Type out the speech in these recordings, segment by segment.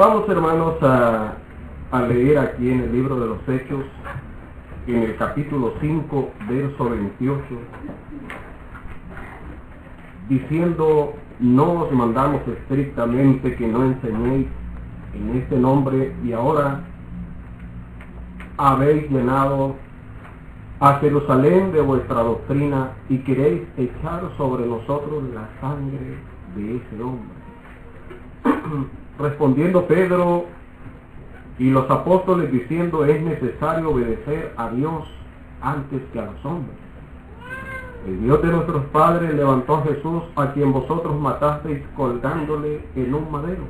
Vamos hermanos a, leer aquí en el libro de los Hechos, en el capítulo 5, verso 28, diciendo, no os mandamos estrictamente que no enseñéis en este nombre y ahora habéis llenado a Jerusalén de vuestra doctrina y queréis echar sobre nosotros la sangre de ese hombre. Respondiendo Pedro y los apóstoles diciendo es necesario obedecer a Dios antes que a los hombres. El Dios de nuestros padres levantó a Jesús a quien vosotros matasteis colgándole en un madero.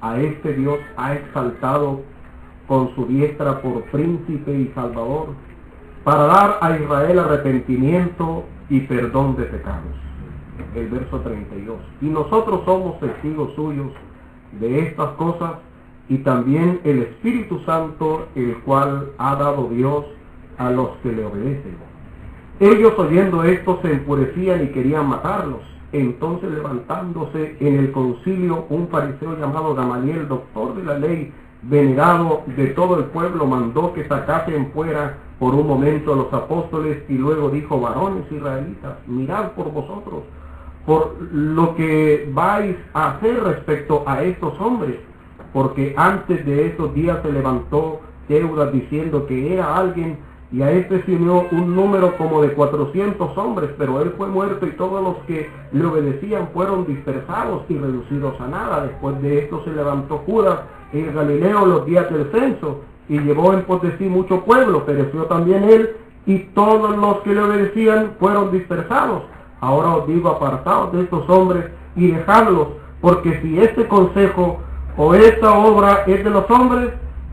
A este Dios ha exaltado con su diestra por príncipe y salvador para dar a Israel arrepentimiento y perdón de pecados. El verso 32. Y nosotros somos testigos suyos de estas cosas y también el Espíritu Santo, el cual ha dado Dios a los que le obedecen. Ellos oyendo esto se enfurecían y querían matarlos. Entonces levantándose en el concilio un fariseo llamado Gamaliel, doctor de la ley, venerado de todo el pueblo, mandó que sacasen fuera por un momento a los apóstoles y luego dijo, varones israelitas, mirad por vosotros, por lo que vais a hacer respecto a estos hombres, porque antes de estos días se levantó Teudas diciendo que era alguien y a este se unió un número como de 400 hombres, pero él fue muerto y todos los que le obedecían fueron dispersados y reducidos a nada. Después de esto se levantó Judas en Galileo los días del censo y llevó en sí mucho pueblo, pereció también él y todos los que le obedecían fueron dispersados. Ahora os digo, apartados de estos hombres y dejadlos, porque si este consejo o esta obra es de los hombres,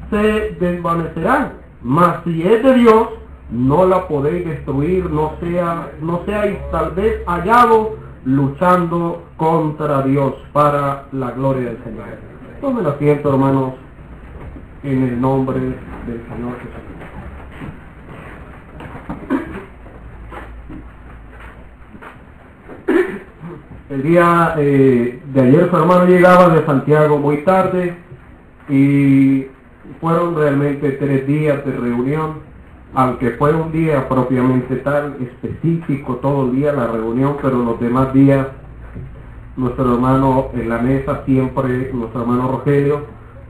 se desvanecerán mas si es de Dios, no la podéis destruir, no, sea, no seáis tal vez hallados luchando contra Dios para la gloria del Señor. Tomen asiento, hermanos, en el nombre del Señor Jesús. El día eh, de ayer su hermano llegaba de Santiago muy tarde y fueron realmente tres días de reunión, aunque fue un día propiamente tal, específico, todo el día la reunión, pero los demás días, nuestro hermano en la mesa siempre, nuestro hermano Rogelio,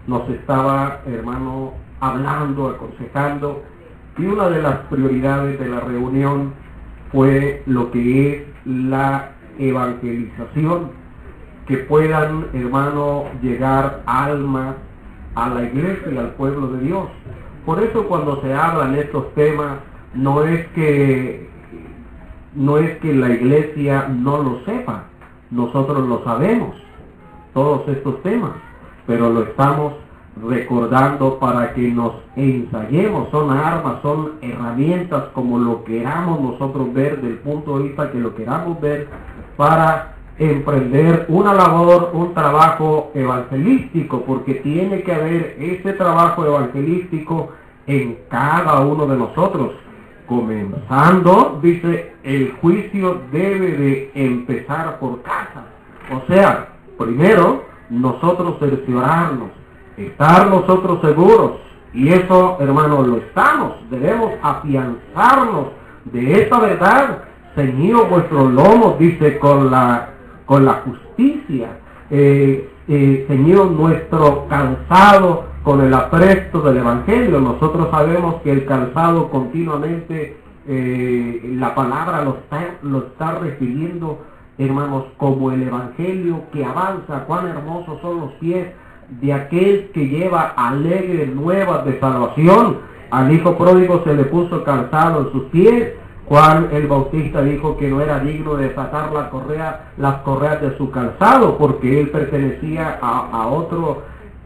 nos estaba, hermano, hablando, aconsejando, y una de las prioridades de la reunión fue lo que es la evangelización, que puedan, hermano, llegar almas a la iglesia y al pueblo de Dios. Por eso cuando se hablan estos temas, no es que no es que la iglesia no lo sepa, nosotros lo sabemos, todos estos temas, pero lo estamos recordando para que nos ensayemos, son armas, son herramientas como lo queramos nosotros ver del punto de vista que lo queramos ver para emprender una labor, un trabajo evangelístico, porque tiene que haber ese trabajo evangelístico en cada uno de nosotros. Comenzando, dice, el juicio debe de empezar por casa. O sea, primero, nosotros cerciorarnos, estar nosotros seguros, y eso, hermanos, lo estamos. Debemos afianzarnos de esa verdad, ceñido vuestros lomos, dice, con la con la justicia, eh, eh, Señor, nuestro calzado con el apresto del Evangelio. Nosotros sabemos que el calzado continuamente, eh, la palabra lo está, lo está refiriendo, hermanos, como el Evangelio que avanza, cuán hermosos son los pies de aquel que lleva alegre nuevas de salvación. Al hijo pródigo se le puso calzado en sus pies Juan el Bautista dijo que no era digno de sacar la correa, las correas de su calzado porque él pertenecía a, otro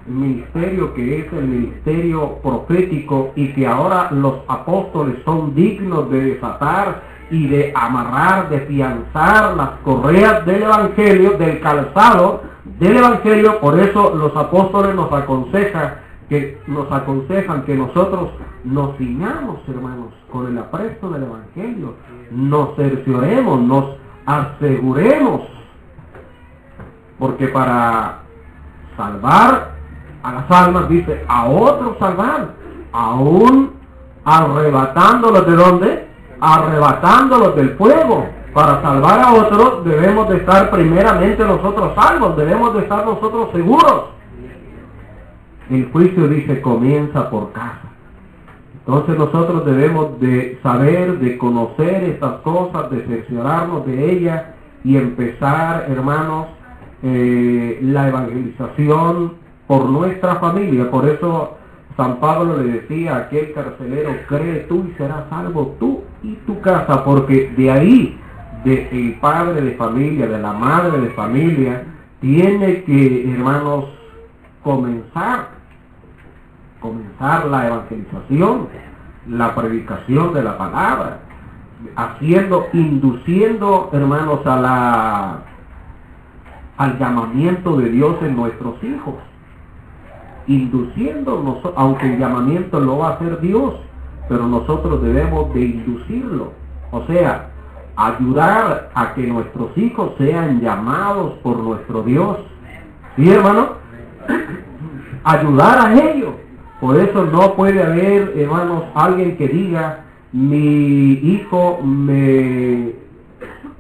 ministerio que es el ministerio profético y que ahora los apóstoles son dignos de desatar y de amarrar, de fianzar las correas del Evangelio, del calzado del Evangelio. Por eso los apóstoles nos aconsejan que nos aconsejan que nosotros nos ciñamos, hermanos, con el apresto del Evangelio, nos cercioremos, nos aseguremos, porque para salvar a las almas, dice, a otros salvar, aún arrebatándolos de dónde? Arrebatándolos del fuego. Para salvar a otros debemos de estar primeramente nosotros salvos, debemos de estar nosotros seguros. El juicio dice comienza por casa. Entonces nosotros debemos de saber, de conocer estas cosas, de cerciorarnos de ellas y empezar, hermanos, eh, la evangelización por nuestra familia. Por eso San Pablo le decía a aquel carcelero, cree tú y serás salvo tú y tu casa, porque de ahí, del padre de familia, de la madre de familia, tiene que, hermanos, comenzar comenzar la evangelización, la predicación de la palabra, haciendo, induciendo, hermanos, a la al llamamiento de Dios en nuestros hijos, induciendo, aunque el llamamiento lo va a hacer Dios, pero nosotros debemos de inducirlo, o sea, ayudar a que nuestros hijos sean llamados por nuestro Dios. ¿Sí, hermano? Ayudar a ellos por eso no puede haber, hermanos, alguien que diga, mi hijo me,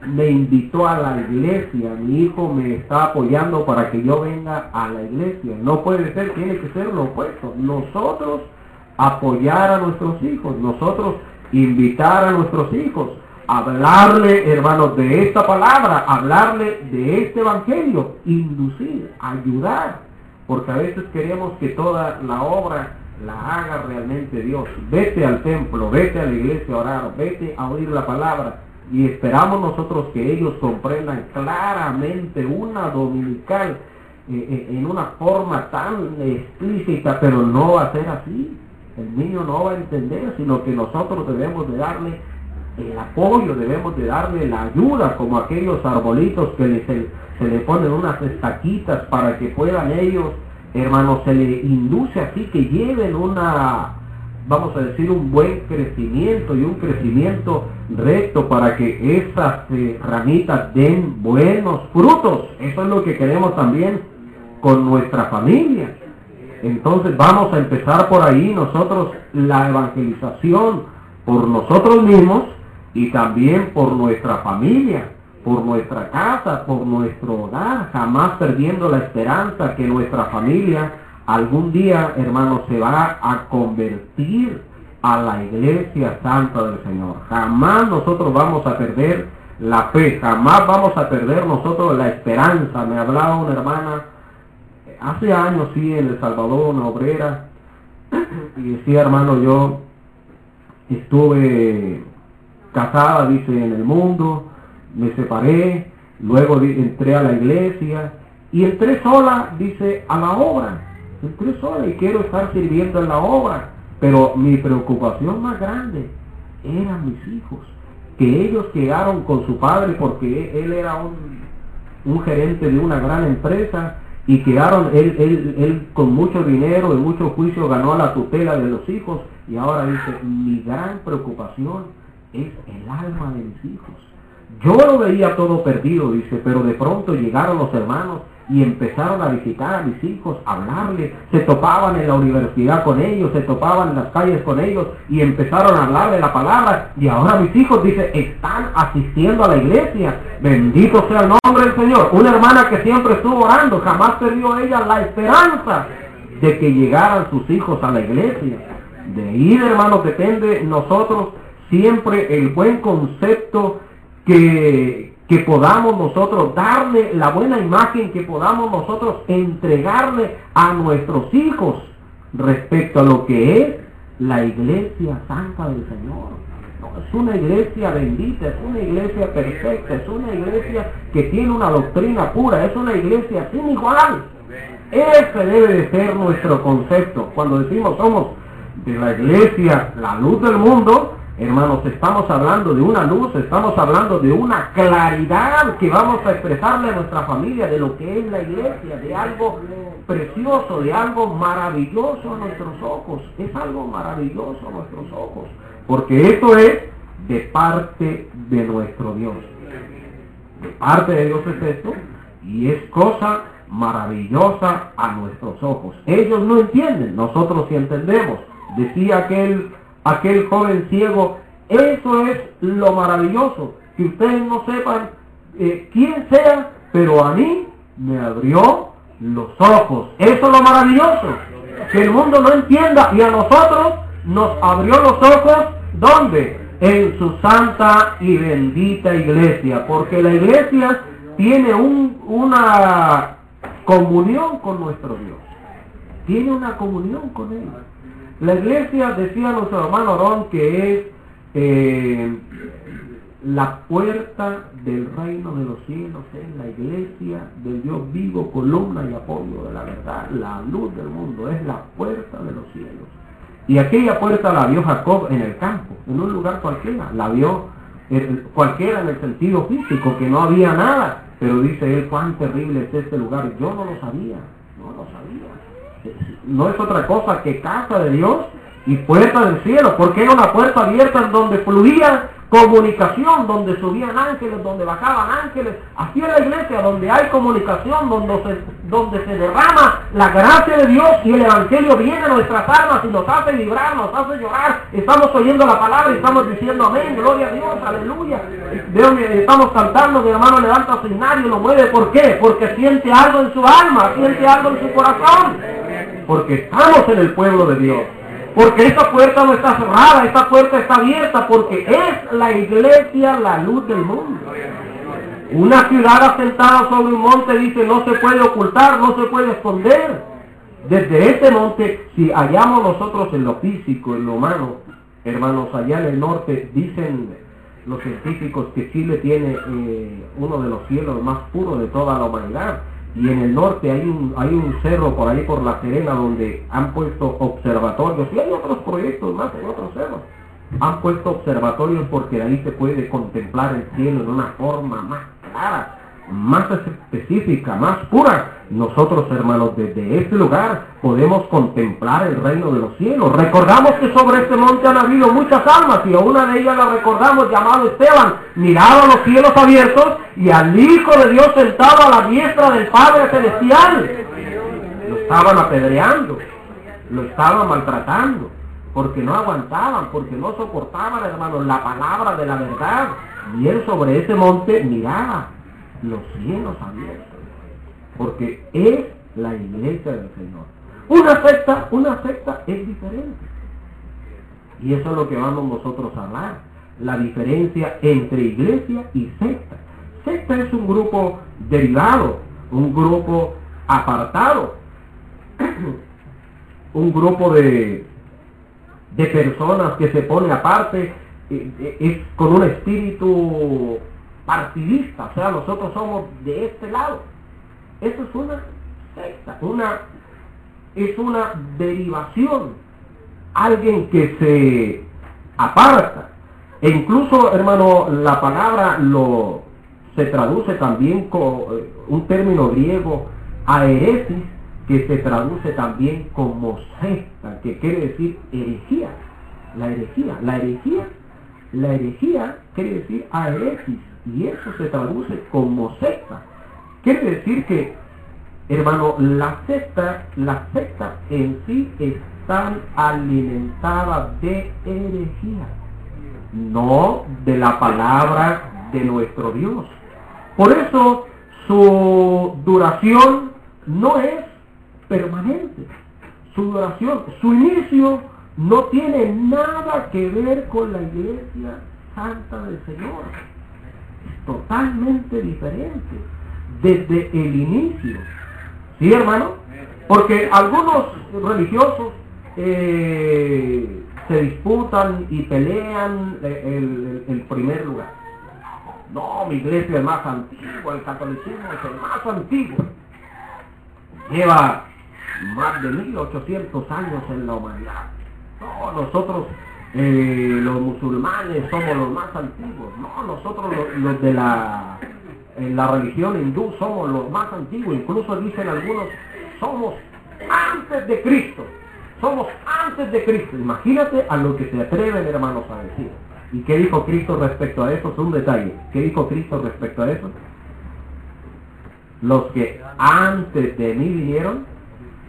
me invitó a la iglesia, mi hijo me está apoyando para que yo venga a la iglesia. No puede ser, tiene que ser lo opuesto. Nosotros apoyar a nuestros hijos, nosotros invitar a nuestros hijos, hablarle, hermanos, de esta palabra, hablarle de este evangelio, inducir, ayudar porque a veces queremos que toda la obra la haga realmente Dios. Vete al templo, vete a la iglesia a orar, vete a oír la palabra y esperamos nosotros que ellos comprendan claramente una dominical eh, eh, en una forma tan explícita, pero no va a ser así. El niño no va a entender, sino que nosotros debemos de darle el apoyo, debemos de darle la ayuda, como aquellos arbolitos que les se le ponen unas estaquitas para que puedan ellos, hermanos, se le induce así que lleven una, vamos a decir, un buen crecimiento y un crecimiento recto para que esas eh, ramitas den buenos frutos. Eso es lo que queremos también con nuestra familia. Entonces vamos a empezar por ahí nosotros la evangelización por nosotros mismos y también por nuestra familia por nuestra casa, por nuestro hogar, jamás perdiendo la esperanza que nuestra familia algún día, hermanos, se va a convertir a la iglesia santa del Señor. Jamás nosotros vamos a perder la fe, jamás vamos a perder nosotros la esperanza. Me hablaba una hermana hace años, sí, en El Salvador, una obrera, y decía, hermano, yo estuve casada, dice, en el mundo, me separé, luego entré a la iglesia y entré sola, dice, a la obra. Entré sola y quiero estar sirviendo en la obra. Pero mi preocupación más grande eran mis hijos, que ellos quedaron con su padre porque él era un, un gerente de una gran empresa y quedaron, él, él, él con mucho dinero y mucho juicio ganó la tutela de los hijos y ahora dice, mi gran preocupación es el alma de mis hijos. Yo lo veía todo perdido, dice, pero de pronto llegaron los hermanos y empezaron a visitar a mis hijos, a hablarles, se topaban en la universidad con ellos, se topaban en las calles con ellos y empezaron a hablarle la palabra y ahora mis hijos, dice, están asistiendo a la iglesia. Bendito sea el nombre del Señor. Una hermana que siempre estuvo orando, jamás perdió ella la esperanza de que llegaran sus hijos a la iglesia. De ahí, hermanos, depende nosotros siempre el buen concepto que, que podamos nosotros darle la buena imagen, que podamos nosotros entregarle a nuestros hijos respecto a lo que es la iglesia santa del Señor. es una iglesia bendita, es una iglesia perfecta, es una iglesia que tiene una doctrina pura, es una iglesia sin igual. Ese debe de ser nuestro concepto. Cuando decimos somos de la iglesia, la luz del mundo, Hermanos, estamos hablando de una luz, estamos hablando de una claridad que vamos a expresarle a nuestra familia de lo que es la iglesia, de algo precioso, de algo maravilloso a nuestros ojos. Es algo maravilloso a nuestros ojos, porque esto es de parte de nuestro Dios. De parte de Dios es esto, y es cosa maravillosa a nuestros ojos. Ellos no entienden, nosotros sí entendemos. Decía aquel, aquel joven ciego, eso es lo maravilloso, que ustedes no sepan eh, quién sea, pero a mí me abrió los ojos. Eso es lo maravilloso, que el mundo no entienda y a nosotros nos abrió los ojos, ¿dónde? En su santa y bendita iglesia, porque la iglesia tiene un, una comunión con nuestro Dios. Tiene una comunión con Él. La iglesia, decía nuestro hermano Ron, que es eh, la puerta del reino de los cielos, es la iglesia del Dios vivo, columna y apoyo de la verdad, la luz del mundo, es la puerta de los cielos. Y aquella puerta la vio Jacob en el campo, en un lugar cualquiera, la vio eh, cualquiera en el sentido físico, que no había nada, pero dice él, cuán terrible es este lugar. Yo no lo sabía, no lo sabía. No es otra cosa que casa de Dios y puerta del cielo, porque era una puerta abierta en donde fluía comunicación, donde subían ángeles, donde bajaban ángeles. Aquí en la iglesia, donde hay comunicación, donde se, donde se derrama la gracia de Dios y el Evangelio viene a nuestras almas y nos hace vibrar, nos hace llorar. Estamos oyendo la palabra y estamos diciendo amén, gloria a Dios, aleluya. estamos cantando, mi hermano levanta su y lo mueve. ¿Por qué? Porque siente algo en su alma, siente algo en su corazón. Porque estamos en el pueblo de Dios. Porque esta puerta no está cerrada, esta puerta está abierta porque es la iglesia la luz del mundo. Una ciudad asentada sobre un monte dice no se puede ocultar, no se puede esconder. Desde este monte, si hallamos nosotros en lo físico, en lo humano, hermanos, allá en el norte dicen los científicos que Chile tiene eh, uno de los cielos más puros de toda la humanidad y en el norte hay un, hay un cerro por ahí por La Serena donde han puesto observatorios y hay otros proyectos más en otros cerros. Han puesto observatorios porque de ahí se puede contemplar el cielo en una forma más clara más específica, más pura. Nosotros, hermanos, desde este lugar podemos contemplar el reino de los cielos. Recordamos que sobre este monte han habido muchas almas y a una de ellas la recordamos llamado Esteban. Miraba los cielos abiertos y al Hijo de Dios sentado a la diestra del Padre Celestial. Lo estaban apedreando, lo estaban maltratando, porque no aguantaban, porque no soportaban, hermanos, la palabra de la verdad. Y él sobre ese monte miraba los cielos abiertos, porque es la iglesia del Señor. Una secta, una secta es diferente. Y eso es lo que vamos nosotros a hablar, la diferencia entre iglesia y secta. Secta es un grupo derivado, un grupo apartado, un grupo de, de personas que se pone aparte, eh, eh, es con un espíritu partidista, o sea, nosotros somos de este lado. Eso es una secta, una, es una derivación, alguien que se aparta. E incluso, hermano, la palabra lo se traduce también con eh, un término griego, aeresis, que se traduce también como secta, que quiere decir herejía. La herejía, la herejía, la herejía quiere decir aeresis, y eso se traduce como secta. Quiere decir que, hermano, la secta, la secta en sí están alimentadas de herejía, no de la palabra de nuestro Dios. Por eso su duración no es permanente. Su duración, su inicio no tiene nada que ver con la iglesia santa del Señor totalmente diferente desde el inicio. ¿Sí, hermano? Porque algunos religiosos eh, se disputan y pelean el, el, primer lugar. No, mi iglesia es más antigua, el catolicismo es el más antiguo. Lleva más de 1800 años en la humanidad. No, nosotros eh, los musulmanes somos los más antiguos. No, nosotros los, de la, religión hindú somos los más antiguos. Incluso dicen algunos, somos antes de Cristo. Somos antes de Cristo. Imagínate a lo que se atreven, hermanos, a decir. ¿Y qué dijo Cristo respecto a eso? Es un detalle. ¿Qué dijo Cristo respecto a eso? los que antes de mí vinieron,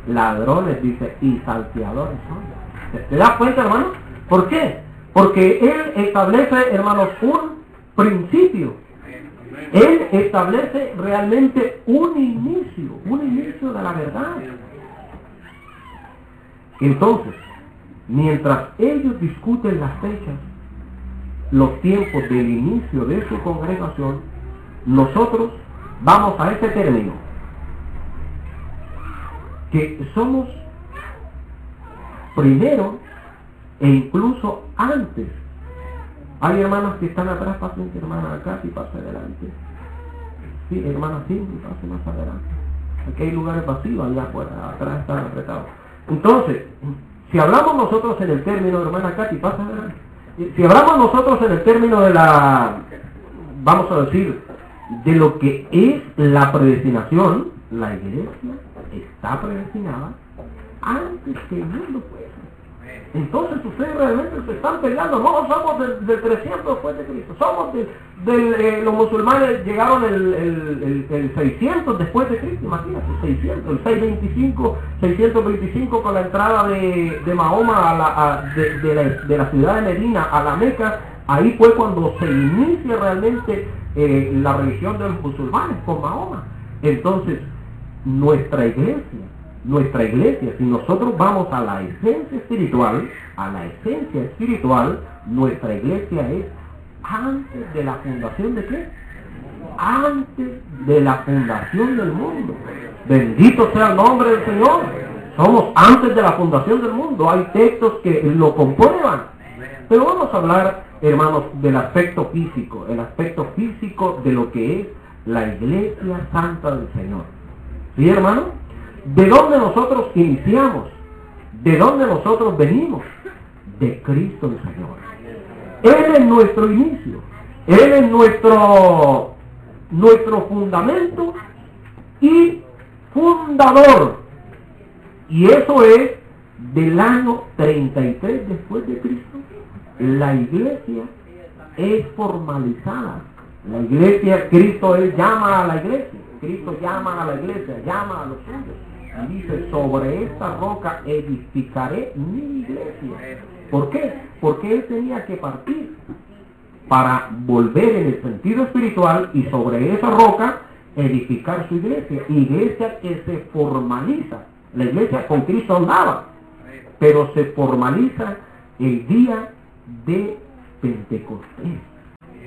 ladrones, dice, y salteadores son. ¿Te das cuenta, hermano? ¿Por qué? Porque Él establece, hermanos, un principio. Él establece realmente un inicio, un inicio de la verdad. Entonces, mientras ellos discuten las fechas, los tiempos del inicio de su congregación, nosotros vamos a ese término, que somos primero e incluso antes. Hay hermanas que están atrás, pasen hermana acá y pase adelante. Sí, hermana sí, pase más adelante. Aquí hay lugares vacíos, allá afuera, atrás están apretados. Entonces, si hablamos nosotros en el término, hermana Katy, pasa adelante. Si hablamos nosotros en el término de la, vamos a decir, de lo que es la predestinación, la iglesia está predestinada antes que el mundo fuese. Entonces ustedes realmente se están peleando. No somos del, 300 después de Cristo. Somos de, eh, los musulmanes llegaron el, el, 600 después de Cristo. Imagínate, 600, el 625, 625 con la entrada de, Mahoma a la, de, la, de, la, ciudad de Medina a la Meca. Ahí fue cuando se inicia realmente eh, la religión de los musulmanes con Mahoma. Entonces, nuestra iglesia nuestra iglesia, si nosotros vamos a la esencia espiritual, a la esencia espiritual, nuestra iglesia es antes de la fundación de qué? Antes de la fundación del mundo. Bendito sea el nombre del Señor. Somos antes de la fundación del mundo. Hay textos que lo comprueban. Pero vamos a hablar, hermanos, del aspecto físico, el aspecto físico de lo que es la iglesia santa del Señor. ¿Sí, hermano? ¿De dónde nosotros iniciamos? ¿De dónde nosotros venimos? De Cristo el Señor. Él es nuestro inicio. Él es nuestro, nuestro fundamento y fundador. Y eso es del año 33 después de Cristo. La iglesia es formalizada. La iglesia, Cristo él llama a la iglesia. Cristo llama a la iglesia, llama a los suyos dice, sobre esta roca edificaré mi iglesia. ¿Por qué? Porque él tenía que partir para volver en el sentido espiritual y sobre esa roca edificar su iglesia. Iglesia que se formaliza. La iglesia con Cristo andaba, pero se formaliza el día de Pentecostés.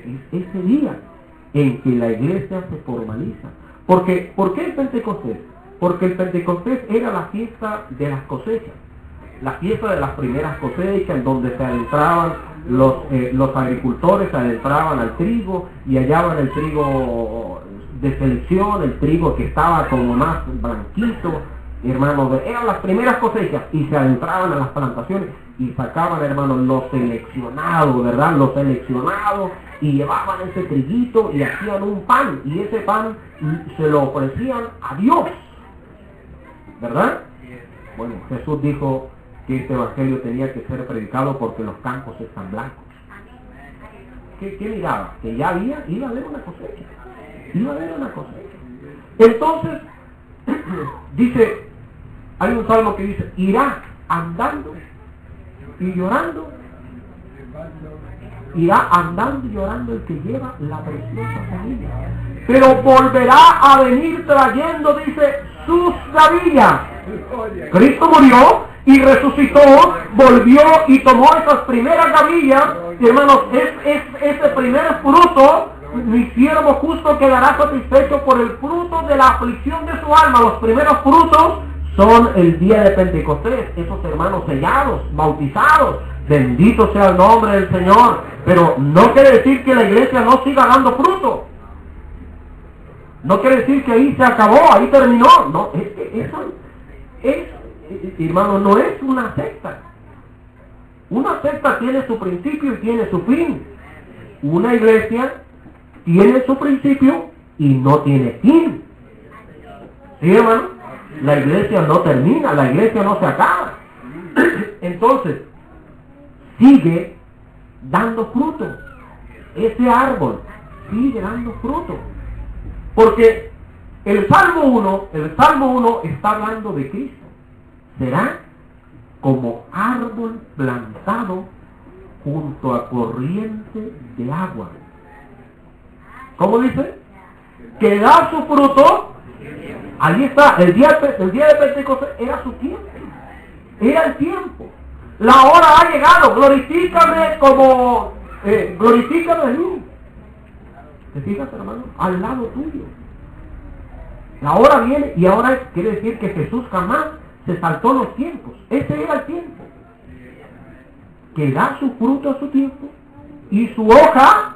Es ese día en que la iglesia se formaliza. Porque, ¿Por qué el Pentecostés? Porque el Pentecostés era la fiesta de las cosechas, la fiesta de las primeras cosechas, en donde se adentraban los, eh, los agricultores, se adentraban al trigo y hallaban el trigo de selección, el trigo que estaba como más blanquito, hermanos, eran las primeras cosechas y se adentraban a las plantaciones y sacaban, hermanos, los seleccionados, ¿verdad? Los seleccionados y llevaban ese triguito y hacían un pan y ese pan se lo ofrecían a Dios. ¿Verdad? Bueno, Jesús dijo que este evangelio tenía que ser predicado porque los campos están blancos. ¿Qué, miraba? Que ya había, iba a haber una cosecha. Iba a haber una cosecha. Entonces, dice, hay un salmo que dice, irá andando y llorando. Irá andando y llorando el que lleva la preciosa familia. Pero volverá a venir trayendo, dice, sus gavillas. Cristo murió y resucitó, volvió y tomó esas primeras gavillas. Y hermanos, es, ese primer fruto, mi siervo justo quedará satisfecho por el fruto de la aflicción de su alma. Los primeros frutos son el día de Pentecostés, esos hermanos sellados, bautizados. Bendito sea el nombre del Señor. Pero no quiere decir que la iglesia no siga dando fruto. No quiere decir que ahí se acabó, ahí terminó. No, eso es, hermano, no es una secta. Una secta tiene su principio y tiene su fin. Una iglesia tiene su principio y no tiene fin. ¿Sí, hermano? La iglesia no termina, la iglesia no se acaba. Entonces, sigue dando fruto. Ese árbol sigue dando fruto. Porque El Salmo 1, el Salmo 1 está hablando de Cristo. Será como árbol plantado junto a corriente de agua. ¿Cómo dice? Que da su fruto. Allí está, el día, el día de Pentecostés era su tiempo. Era el tiempo. La hora ha llegado. Glorifícame como... Eh, glorifícame a mí. ¿Te fijas, hermano? Al lado tuyo. La hora viene y ahora quiere decir que Jesús jamás se saltó los tiempos. Ese era el tiempo. Que da su fruto a su tiempo y su hoja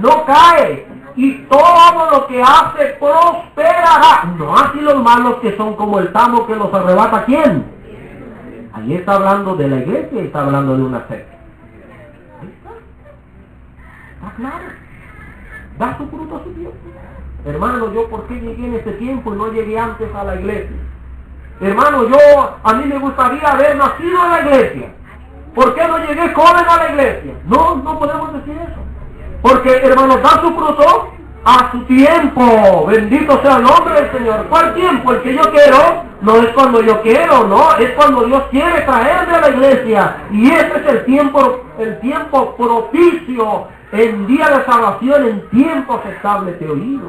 no cae y todo lo que hace prosperará. No así los malos que son como el tamo que los arrebata quién. Ahí está hablando de la iglesia y está hablando de una secta. está. claro. Da su fruto a su tiempo. Hermano, yo por qué llegué en este tiempo y no llegué antes a la iglesia. Hermano, yo a mí me gustaría haber nacido en la iglesia. ¿Por qué no llegué joven a la iglesia? No, no podemos decir eso. Porque, hermano, da su fruto a su tiempo. Bendito sea el nombre del Señor. ¿Cuál tiempo? El que yo quiero no es cuando yo quiero, no, es cuando Dios quiere traerme a la iglesia. Y ese es el tiempo, el tiempo propicio en día de salvación, en tiempo aceptable te oído.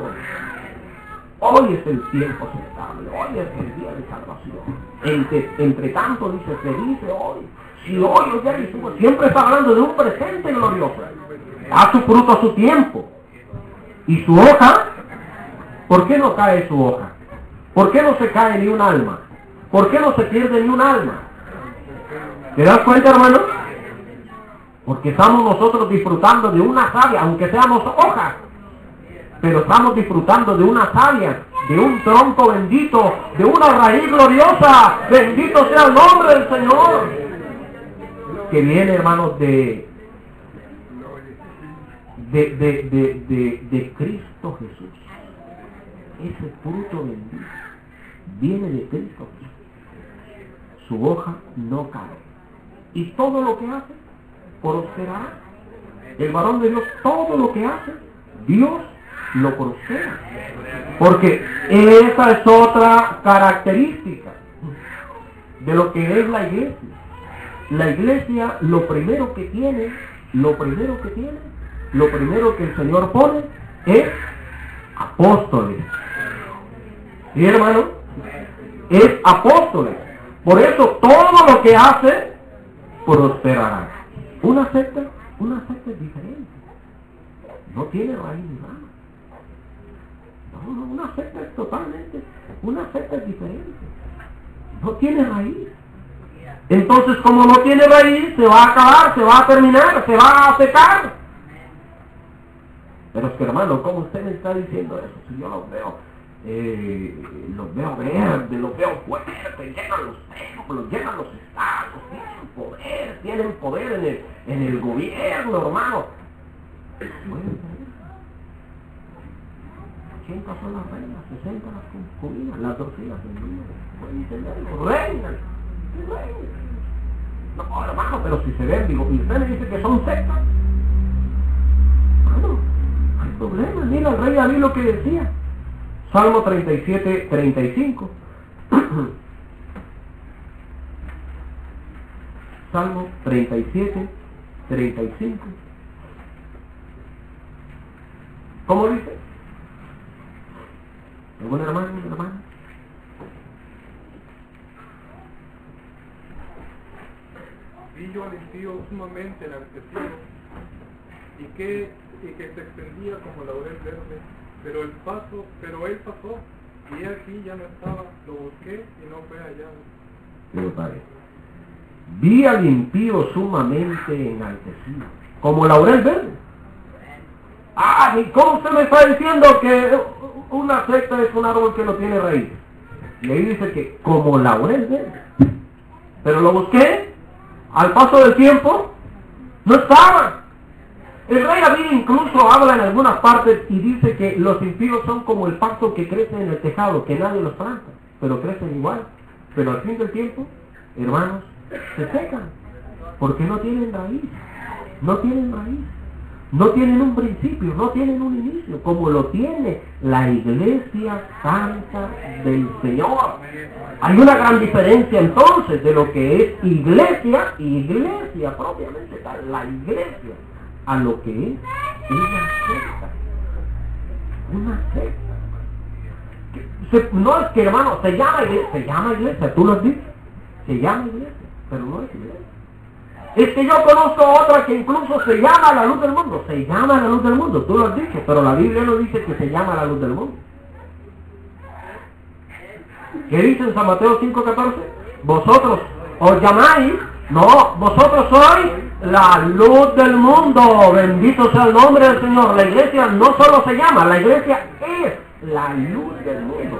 Hoy es el tiempo aceptable, hoy es el día de salvación. Entre, entre tanto dice, se dice hoy. Si hoy o ya siempre está hablando de un presente glorioso. Da su fruto a su tiempo. Y su hoja, ¿por qué no cae su hoja? ¿Por qué no se cae ni un alma? ¿Por qué no se pierde ni un alma? ¿Te das cuenta, hermano? Porque estamos nosotros disfrutando de una savia, aunque seamos hojas. Pero estamos disfrutando de una savia, de un tronco bendito, de una raíz gloriosa. Bendito sea el nombre del Señor. Que viene, hermanos, de, de, de, de, de Cristo Jesús. Ese fruto bendito viene de Cristo Su hoja no cae. Y todo lo que hace, prosperará. El varón de Dios, todo lo que hace, Dios lo prospera. Porque esa es otra característica de lo que es la iglesia. La iglesia lo primero que tiene, lo primero que tiene, lo primero que el Señor pone es apóstoles. ¿Sí, hermano? es apóstoles. Por eso todo lo que hace prosperará. Una secta, una secta es diferente. No tiene raíz nada. No, no, una secta es totalmente, una secta es diferente. No tiene raíz. Entonces, como no tiene raíz, se va a acabar, se va a terminar, se va a secar. Pero es que hermano, ¿cómo usted me está diciendo eso? Si yo lo veo eh, los veo verdes, los veo fuertes, llegan los templos, llegan los estados, tienen poder, tienen poder en el, en el gobierno, hermano. 80 son las reinas, 60 las concubinas, las dos hijas del niño, pueden entenderlo, reinas, reinas. No, hermano, pero si se ven, digo, y usted me dice que son sectas, hermano, hay problema, mira el rey David lo que decía. Salmo 37, 35. Salmo 37, 35. ¿Cómo dice? ¿Algún hermano, hermano? Vi yo al impío sumamente enaltecido y que, y que se extendía como laurel verde pero el paso, pero él pasó y aquí ya no estaba, lo busqué y no fue hallado. Vi al impío sumamente enaltecido, como laurel verde. Ah, ¿y cómo usted me está diciendo que una secta es un árbol que no tiene raíz? Y dice que como laurel verde. Pero lo busqué, al paso del tiempo, no estaba. El rey David incluso habla en algunas partes y dice que los impíos son como el pasto que crece en el tejado, que nadie los planta, pero crecen igual. Pero al fin del tiempo, hermanos, se secan, porque no tienen raíz, no tienen raíz. no tienen un principio, no tienen un inicio, como lo tiene la iglesia santa del Señor. Hay una gran diferencia entonces de lo que es iglesia, iglesia propiamente tal, la iglesia, a lo que es una secta. Una secta. no es que hermano, se llama iglesia, se llama iglesia, tú lo has dicho, se llama iglesia, pero no es iglesia. Es que yo conozco otra que incluso se llama la luz del mundo. Se llama la luz del mundo, tú lo has dicho, pero la Biblia no dice que se llama la luz del mundo. ¿Qué dice en San Mateo 5.14? Vosotros os llamáis, no, vosotros sois la luz del mundo. Bendito sea el nombre del Señor. La iglesia no solo se llama, la iglesia es la luz del mundo.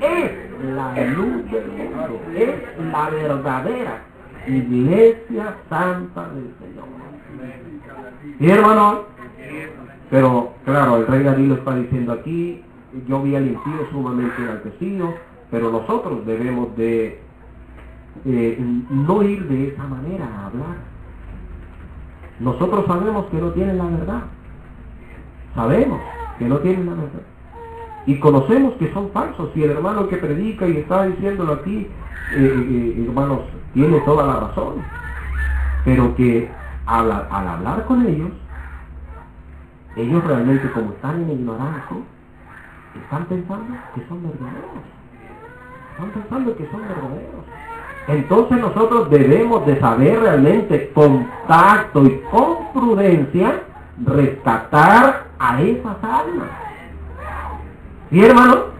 Es la luz del mundo. Es la verdadera iglesia santa del Señor. Y hermano, pero claro, el rey lo está diciendo aquí, yo vi al impío sumamente enaltecido, pero nosotros debemos de eh, no ir de esa manera a hablar. Nosotros sabemos que no tienen la verdad. Sabemos que no tienen la verdad. Y conocemos que son falsos. Y el hermano que predica y está diciéndolo aquí, eh, eh, hermanos, tiene toda la razón. Pero que al, al hablar con ellos, ellos realmente como están en ignorancia, están pensando que son verdaderos. Están pensando que son verdaderos. Entonces nosotros debemos de saber realmente con tacto y con prudencia rescatar a esas almas. ¿Sí, hermano?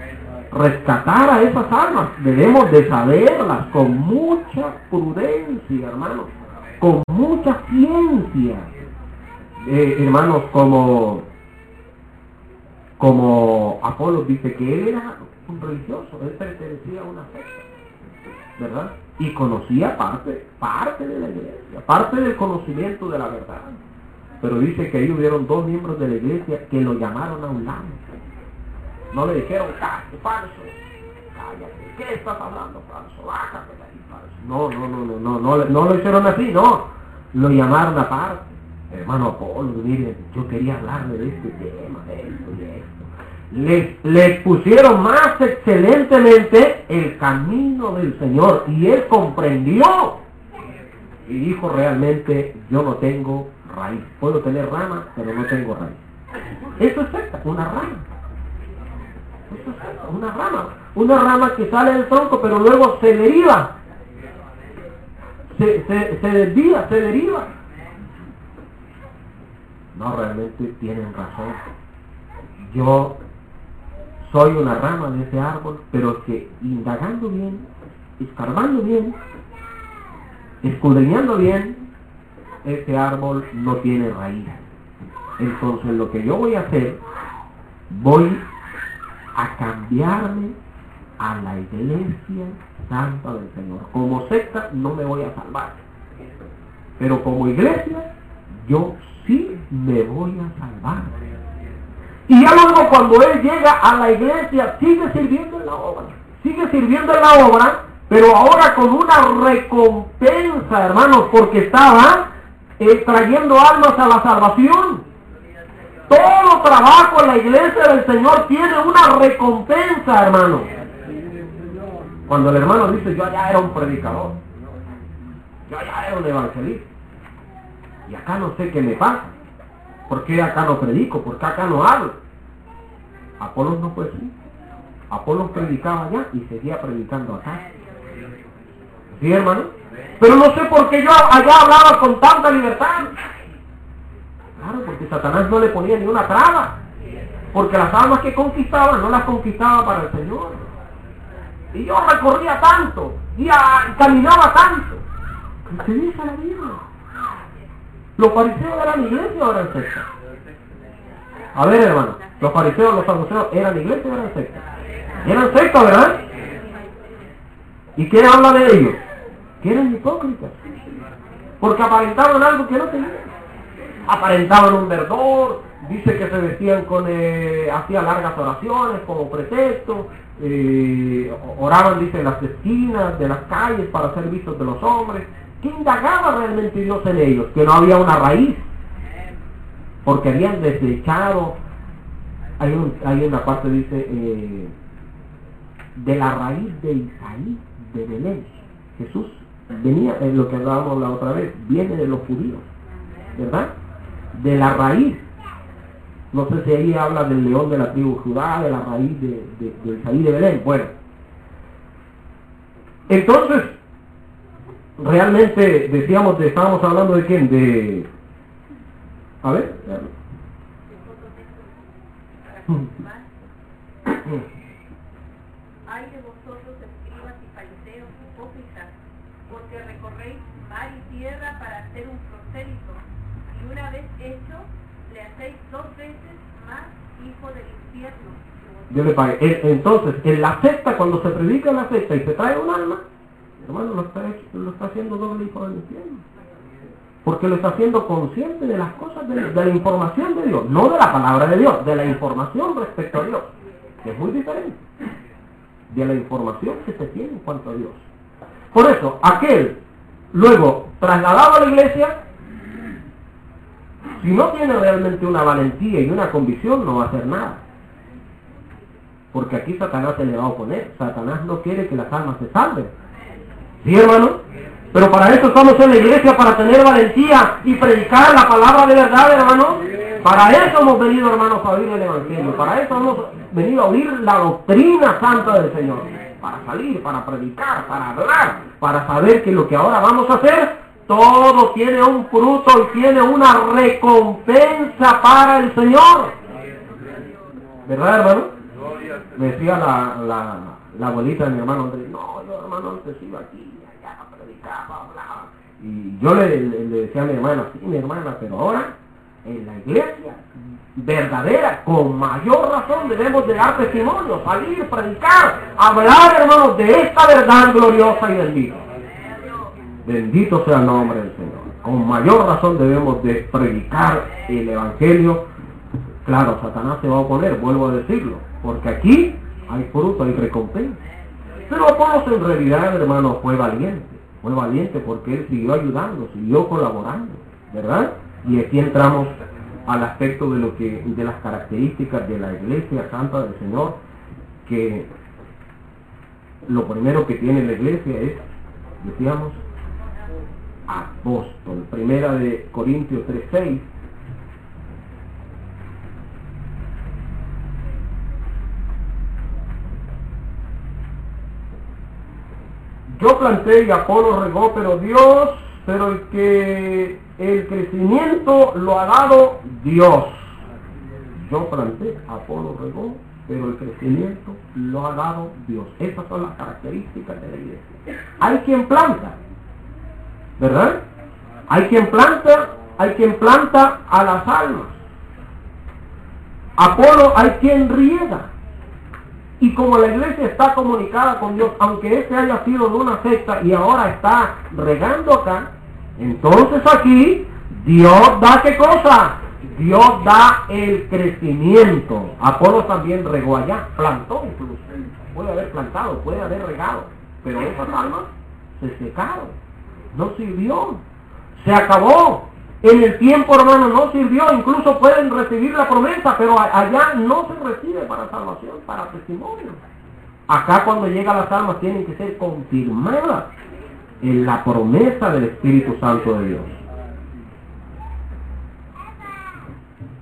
rescatar a esas almas. Debemos de saberlas con mucha prudencia, hermanos, con mucha ciencia. Eh, hermanos, como, como Apolo dice que él era un religioso, él pertenecía a una secta, ¿verdad? Y conocía parte, parte de la iglesia, parte del conocimiento de la verdad. Pero dice que ahí hubieron dos miembros de la iglesia que lo llamaron a un lado no le dijeron, cállate, falso. Cállate, ¿qué estás hablando, falso? Bájate de ahí, falso. No, no, no, no, no, no, no lo hicieron así, no. Lo llamaron aparte. Hermano Apolo, mire, yo quería hablarle de este tema, de esto y esto. Le, le pusieron más excelentemente el camino del Señor y él comprendió y dijo realmente yo no tengo raíz. Puedo tener rama, pero no tengo raíz. Eso es una rama una rama, una rama que sale del tronco pero luego se deriva, se, se, se desvía, se deriva. No, realmente tienen razón. Yo soy una rama de ese árbol, pero que indagando bien, escarbando bien, escudriñando bien, ese árbol no tiene raíz. Entonces lo que yo voy a hacer, voy a cambiarme a la iglesia santa del Señor. Como secta no me voy a salvar. Pero como iglesia, yo sí me voy a salvar. Y ya luego cuando Él llega a la iglesia, sigue sirviendo en la obra. Sigue sirviendo en la obra, pero ahora con una recompensa, hermanos, porque estaba trayendo almas a la salvación. Todo trabajo en la iglesia del Señor tiene una recompensa, hermano. Cuando el hermano dice, yo ya era un predicador, yo ya era un evangelista, y acá no sé qué me pasa, ¿por qué acá no predico? ¿Por qué acá no hablo? Apolos no fue así. Apolos predicaba allá y seguía predicando acá. ¿Sí, hermano? Pero no sé por qué yo allá hablaba con tanta libertad. Claro, porque Satanás no le ponía ni una traba. Porque las almas que conquistaba no las conquistaba para el Señor. Y yo recorría tanto, y, caminaba tanto. ¿Qué dice la Biblia? ¿Los fariseos eran iglesia o eran secta? A ver, hermano, los fariseos, los saduceos, ¿eran iglesia o eran secta? Eran secta, ¿verdad? ¿Y qué habla de ellos? Que eran hipócritas. Porque aparentaban algo que no tenían aparentaban un verdor, dice que se vestían con, eh, hacían largas oraciones como pretexto, eh, oraban, dice, en las esquinas de las calles para ser vistos de los hombres. ¿Qué indagaba realmente Dios en ellos? Que no había una raíz. porque habían desechado, hay, un, hay una parte dice, eh, de la raíz de Isaí, de Belén. Jesús venía, en lo que hablábamos la otra vez, viene de los judíos, ¿verdad? De la raíz. No sé si ahí habla del león de la tribu Judá, de la raíz de Isaí de Belén. Bueno, entonces, realmente decíamos, de, estábamos hablando de quién, de... A ver. Hay de vosotros escribas y fariseos hipócritas, porque recorréis mar y tierra para hacer un prosélito, y una vez hecho, le hacéis dos veces más hijo del infierno. Yo le pague. Eh, Entonces, en la secta, cuando se predica en la secta y se trae un alma, hermano, lo está, lo está haciendo doble hijo del infierno. Porque lo está haciendo consciente de las cosas, de la información de Dios, no de la palabra de Dios, de la información respecto a Dios, que es muy diferente, de la información que se tiene en cuanto a Dios. Por eso, aquel, luego, trasladado a la iglesia, si no tiene realmente una valentía y una convicción, no va a hacer nada. Porque aquí Satanás se le va a oponer. Satanás no quiere que las almas se salven. ¿Sí, hermano? Pero para eso estamos en la iglesia, para tener valentía y predicar la palabra de verdad, hermano. Para eso hemos venido, hermanos, a oír el Evangelio. Para eso hemos venido a oír la doctrina santa del Señor. Para salir, para predicar, para hablar, para saber que lo que ahora vamos a hacer, todo tiene un fruto y tiene una recompensa para el Señor. ¿Verdad, hermano? Me decía la, la, abuelita de mi hermano Andrés, no, yo hermano antes iba aquí, Y yo le, decía a mi hermana, sí, mi hermana, pero ahora en la iglesia verdadera, con mayor razón debemos de dar testimonio, salir, predicar, hablar, hermanos, de esta verdad gloriosa y bendita. Bendito sea el nombre del Señor. Con mayor razón debemos de predicar el Evangelio. Claro, Satanás se va a oponer, vuelvo a decirlo, porque aquí hay fruto, hay recompensa. Pero Apolos en realidad, hermano, fue valiente. Fue valiente porque él siguió ayudando, siguió colaborando, ¿verdad? Y aquí entramos al aspecto de lo que de las características de la iglesia santa del Señor, que lo primero que tiene la iglesia es, decíamos, apóstol. Primera de Corintios 3.6. Yo planté y Apolo regó, pero Dios, pero el que el crecimiento lo ha dado Dios. Yo planté, Apolo regó, pero el crecimiento lo ha dado Dios. Esas son las características de la iglesia. Hay quien planta, ¿verdad? Hay quien planta, hay quien planta a las almas. Apolo hay quien riega. Y como la iglesia está comunicada con Dios, aunque este haya sido de una secta y ahora está regando acá, entonces aquí Dios da qué cosa? Dios da el crecimiento. Apolo también regó allá, plantó incluso. Puede haber plantado, puede haber regado, pero esas almas se secaron, no sirvió, se acabó. En el tiempo, hermano, no sirvió, incluso pueden recibir la promesa, pero allá no se recibe para salvación, para testimonio. Acá cuando llegan las almas tienen que ser confirmadas en la promesa del Espíritu Santo de Dios.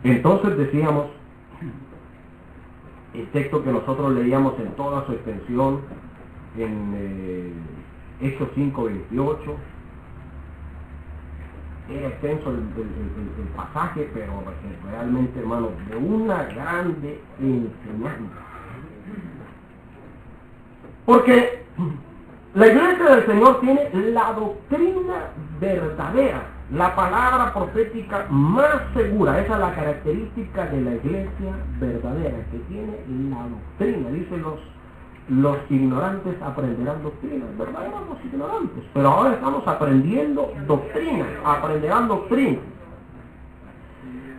Entonces decíamos, el texto que nosotros leíamos en toda su extensión, en eh, Hechos 5.28, era extenso el, pasaje, pero realmente, hermano, de una grande enseñanza. Porque la iglesia del Señor tiene la doctrina verdadera, la palabra profética más segura. Esa es la característica de la iglesia verdadera, que tiene la doctrina. Dice los, los ignorantes aprenderán doctrina, ¿verdad? Ignorantes, pero ahora estamos aprendiendo doctrina, aprenderán doctrina.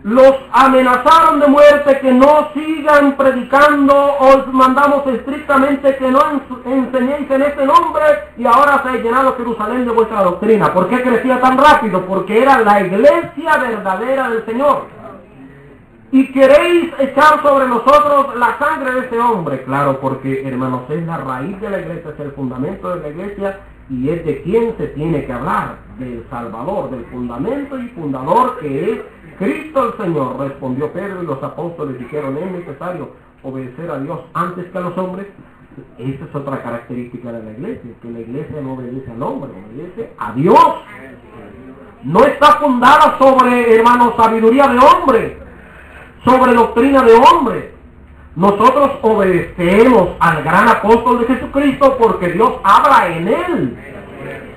Los amenazaron de muerte que no sigan predicando, os mandamos estrictamente que no ens- enseñéis en este nombre y ahora se ha llenado Jerusalén de vuestra doctrina. ¿Por qué crecía tan rápido? Porque era la iglesia verdadera del Señor. Y queréis echar sobre nosotros la sangre de ese hombre. Claro, porque hermanos, es la raíz de la iglesia, es el fundamento de la iglesia y es de quien se tiene que hablar, del Salvador, del fundamento y fundador que es Cristo el Señor. Respondió Pedro y los apóstoles dijeron, es necesario obedecer a Dios antes que a los hombres. Esa es otra característica de la iglesia, que la iglesia no obedece al hombre, obedece a Dios. No está fundada sobre, hermanos, sabiduría de hombre, sobre doctrina de hombre. Nosotros obedecemos al gran apóstol de Jesucristo porque Dios habla en él.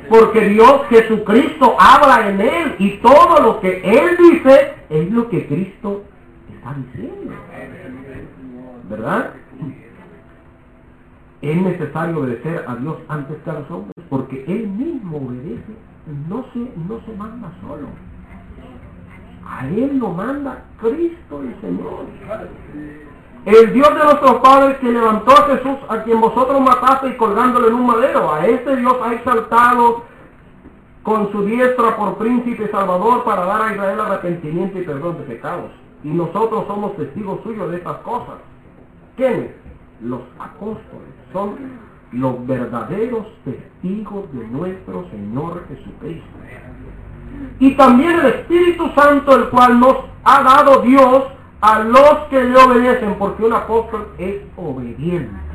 Porque Dios Jesucristo habla en él y todo lo que él dice es lo que Cristo está diciendo. ¿Verdad? Es necesario obedecer a Dios antes que a los hombres porque él mismo obedece, no se, no se manda solo. A él lo manda Cristo el Señor. El Dios de nuestros padres que levantó a Jesús, a quien vosotros mataste y colgándole en un madero, a este Dios ha exaltado con su diestra por príncipe salvador para dar a Israel arrepentimiento y perdón de pecados. Y nosotros somos testigos suyos de estas cosas. ¿Quiénes? Los apóstoles. Son los verdaderos testigos de nuestro Señor Jesucristo. Y también el Espíritu Santo, el cual nos ha dado Dios a los que le obedecen, porque un apóstol es obediente.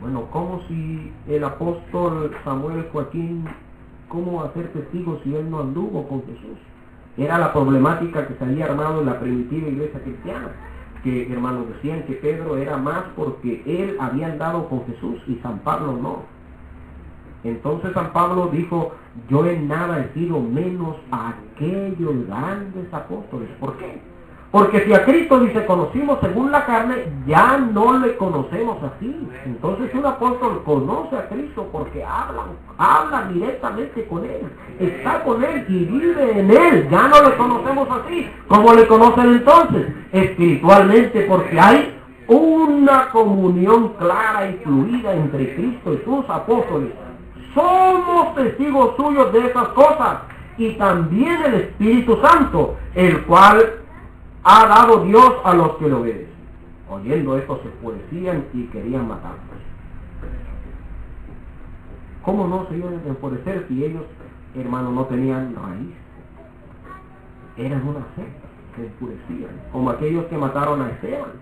Bueno, como si el apóstol Samuel Joaquín, ¿cómo ser testigo si él no anduvo con Jesús? Era la problemática que se había armado en la primitiva iglesia cristiana, que hermanos decían que Pedro era más porque él había andado con Jesús y San Pablo no. Entonces San Pablo dijo, yo en nada he sido menos a aquellos grandes apóstoles. ¿Por qué? Porque si a Cristo dice conocimos según la carne, ya no le conocemos así. Entonces un apóstol conoce a Cristo porque habla, habla directamente con Él, está con Él y vive en Él. Ya no le conocemos así. ¿Cómo le conocen entonces? Espiritualmente porque hay una comunión clara y fluida entre Cristo y sus apóstoles somos testigos suyos de esas cosas. Y también el Espíritu Santo, el cual ha dado Dios a los que lo obedecen. Oyendo esto se enfurecían y querían matarlos. ¿Cómo no se iban a enfurecer si ellos, hermanos, no tenían raíz? Eran una secta, se enfurecían, como aquellos que mataron a Esteban,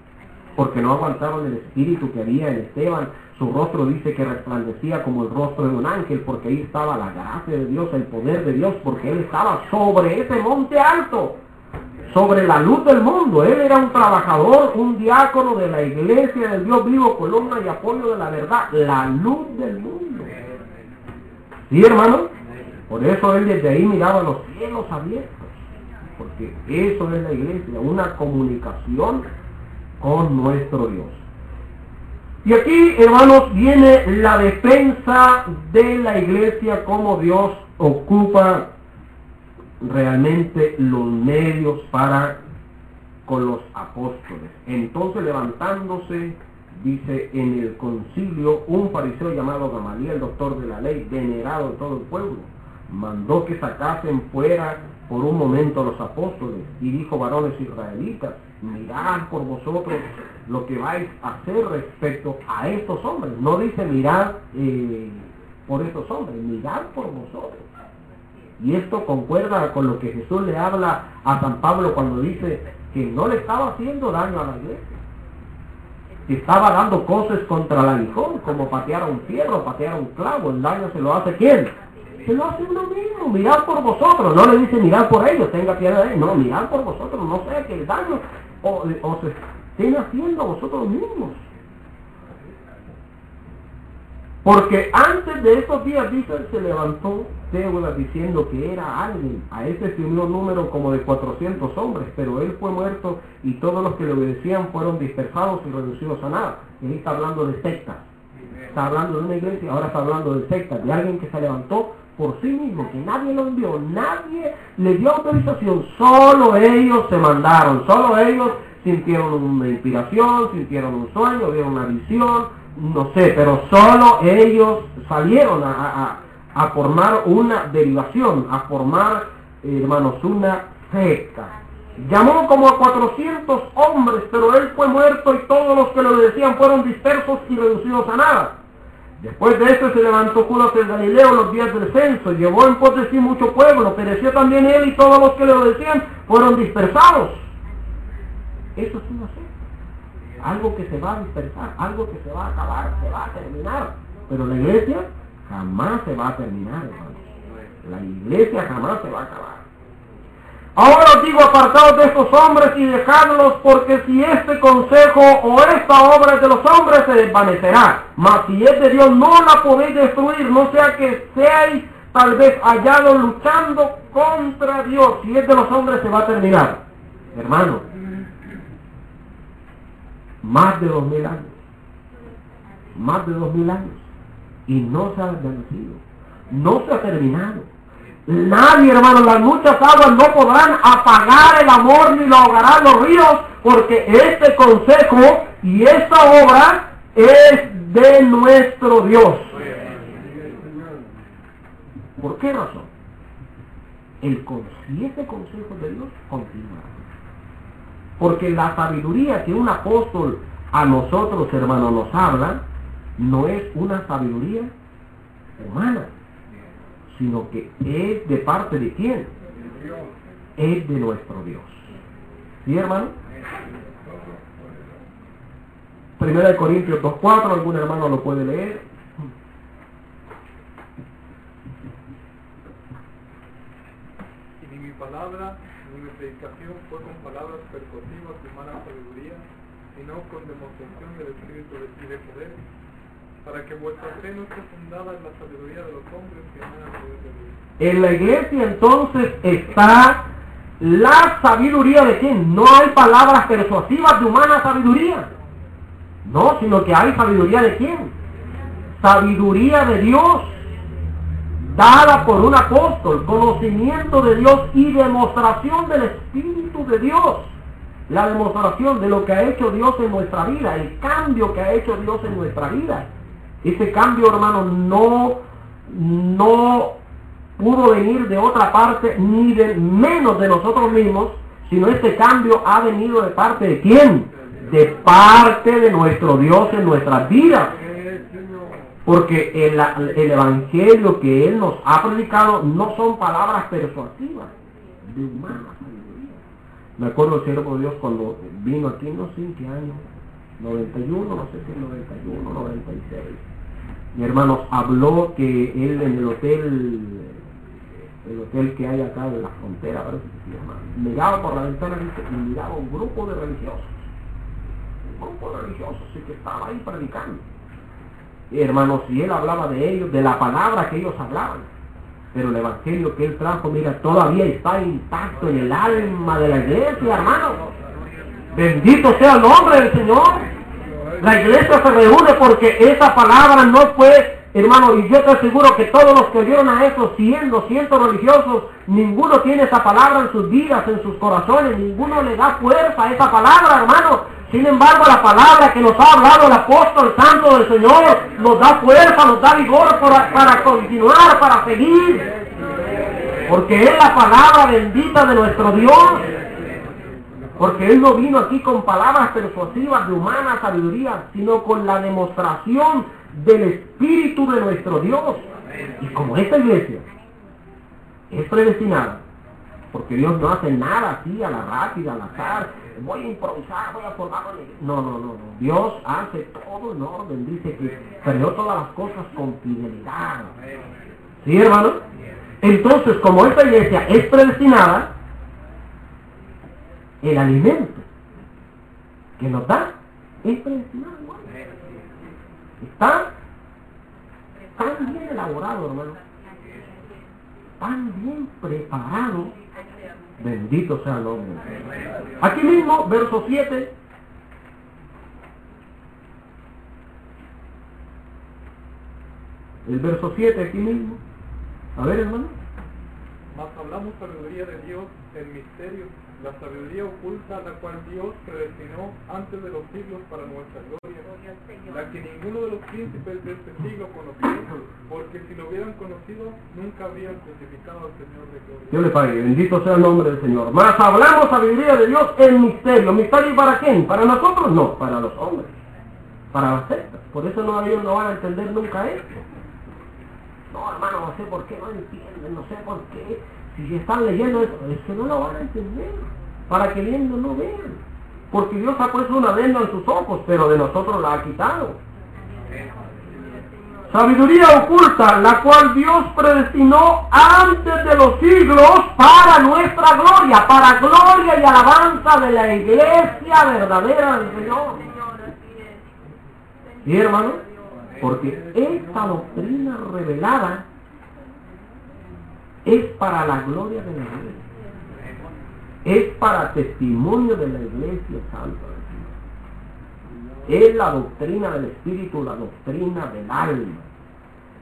porque no aguantaron el espíritu que había en Esteban, su rostro dice que resplandecía como el rostro de un ángel, porque ahí estaba la gracia de Dios, el poder de Dios, porque Él estaba sobre ese monte alto, sobre la luz del mundo. Él era un trabajador, un diácono de la iglesia del Dios vivo, columna y apoyo de la verdad, la luz del mundo. ¿Sí, hermano? Por eso Él desde ahí miraba los cielos abiertos, porque eso es la iglesia, una comunicación con nuestro Dios. Y aquí, hermanos, viene la defensa de la iglesia, como Dios ocupa realmente los medios para con los apóstoles. Entonces, levantándose, dice en el concilio, un fariseo llamado Gamaliel, doctor de la ley, venerado de todo el pueblo, mandó que sacasen fuera por un momento a los apóstoles y dijo, varones israelitas, mirad por vosotros lo que vais a hacer respecto a estos hombres. No dice mirad eh, por estos hombres, mirad por vosotros. Y esto concuerda con lo que Jesús le habla a San Pablo cuando dice que no le estaba haciendo daño a la iglesia. Que estaba dando cosas contra el aguijón, como patear a un fierro, patear a un clavo. El daño se lo hace quién? Se lo hace uno mismo. Mirad por vosotros. No le dice mirad por ellos, tenga piedad de ellos. No, mirad por vosotros. No sea que el daño o, o se estén haciendo a vosotros mismos. Porque antes de esos días, dice, se levantó Teudas diciendo que era alguien. A ese se unió un número como de 400 hombres, pero él fue muerto y todos los que le obedecían fueron dispersados y reducidos a nada. Y ahí está hablando de sectas. Está hablando de una iglesia, ahora está hablando de sectas, de alguien que se levantó por sí mismo, que nadie lo envió, nadie le dio autorización, solo ellos se mandaron, solo ellos sintieron una inspiración, sintieron un sueño, vieron una visión, no sé, pero solo ellos salieron a, formar una derivación, a formar, hermanos, una secta. Llamó como a 400 hombres, pero él fue muerto y todos los que lo decían fueron dispersos y reducidos a nada. Después de esto se levantó Judas el Galileo los días del censo, llevó en pos de sí mucho pueblo, pereció también él y todos los que lo decían fueron dispersados. Eso es una fe. Algo que se va a dispersar, algo que se va a acabar, se va a terminar. Pero la iglesia jamás se va a terminar, hermanos. La iglesia jamás se va a acabar. Ahora os digo, apartados de estos hombres y dejadlos, porque si este consejo o esta obra es de los hombres, se desvanecerá. Mas si es de Dios, no la podéis destruir, no sea que seáis tal vez hallados luchando contra Dios. Si es de los hombres, se va a terminar. Hermano, más de dos mil años. Más de dos mil años. Y no se ha desvanecido. No se ha terminado. Nadie, hermano, las muchas aguas no podrán apagar el amor ni lo ahogarán los ríos, porque este consejo y esta obra es de nuestro Dios. ¿Por qué razón? El, ese consejo de Dios continuará. Porque la sabiduría que un apóstol a nosotros, hermanos, nos habla, no es una sabiduría humana sino que es de parte de quién? Es de nuestro Dios. ¿Sí, hermano? Primera de Corintios 2.4, algún hermano lo puede leer. Y ni mi palabra, ni mi predicación fue con palabras persuasivas de humana sabiduría, sino con demostración del Espíritu de poder, para que vuestra fe no esté fundada en la sabiduría de los hombres. En la iglesia entonces está la sabiduría de quién. No hay palabras persuasivas de humana sabiduría. No, sino que hay sabiduría de quién. Sabiduría de Dios. Dada por un apóstol. Conocimiento de Dios y demostración del Espíritu de Dios. La demostración de lo que ha hecho Dios en nuestra vida. El cambio que ha hecho Dios en nuestra vida. Ese cambio, hermano, no, no pudo venir de otra parte, ni de menos de nosotros mismos, sino este cambio ha venido de parte de quién? De parte de nuestro Dios en nuestras vidas. Porque el, el evangelio que Él nos ha predicado no son palabras persuasivas, de humana sabiduría. Me acuerdo siervo Dios cuando vino aquí, no sé en qué 91, no sé si 91, 96. Mi hermano habló que él en el hotel el hotel que hay acá de la frontera, miraba por la ventana y miraba un grupo de religiosos, un grupo de religiosos y que estaba ahí predicando. Y, hermanos, si él hablaba de ellos, de la palabra que ellos hablaban, pero el evangelio que él trajo, mira, todavía está intacto en el alma de la iglesia, hermano. Bendito sea el nombre del Señor. La iglesia se reúne porque esa palabra no fue Hermano, y yo te aseguro que todos los que oyeron a esos 100, 200 religiosos, ninguno tiene esa palabra en sus vidas, en sus corazones, ninguno le da fuerza a esa palabra, hermano. Sin embargo, la palabra que nos ha hablado el apóstol santo del Señor nos da fuerza, nos da vigor para, para continuar, para seguir. Porque es la palabra bendita de nuestro Dios. Porque Él no vino aquí con palabras persuasivas de humana sabiduría, sino con la demostración del Espíritu de nuestro Dios. Y como esta iglesia es predestinada, porque Dios no hace nada así a la rápida, al azar, voy a improvisar, voy a formar No, no, no, no. Dios hace todo en orden, dice que creó todas las cosas con fidelidad. ¿Sí, hermano? Entonces, como esta iglesia es predestinada, el alimento que nos da es predestinado. Está tan bien elaborado, hermano. Tan bien preparado. Bendito sea el hombre. Aquí mismo, verso 7. El verso 7 aquí mismo. A ver, hermano. Mas hablamos sabiduría de Dios en misterio la sabiduría oculta la cual Dios predestinó antes de los siglos para nuestra gloria, la que ninguno de los príncipes de este siglo conoció, porque si lo hubieran conocido, nunca habrían crucificado al Señor de gloria. Dios le pague, bendito sea el nombre del Señor. Más hablamos sabiduría de Dios en misterio. ¿Misterio para quién? ¿Para nosotros? No, para los hombres. Para las sectas. Por eso no, ellos no van a entender nunca esto. No, hermano, no sé por qué no entienden, no sé por qué. Si están leyendo eso, es que no lo van a entender. Para que viendo no vean. Porque Dios ha puesto una venda en sus ojos, pero de nosotros la ha quitado. Sabiduría oculta, la cual Dios predestinó antes de los siglos para nuestra gloria, para gloria y alabanza de la iglesia verdadera del Señor. ¿Sí, hermano? Porque esta doctrina revelada es para la gloria de la iglesia. Es para testimonio de la iglesia santa. Es la doctrina del Espíritu, la doctrina del alma.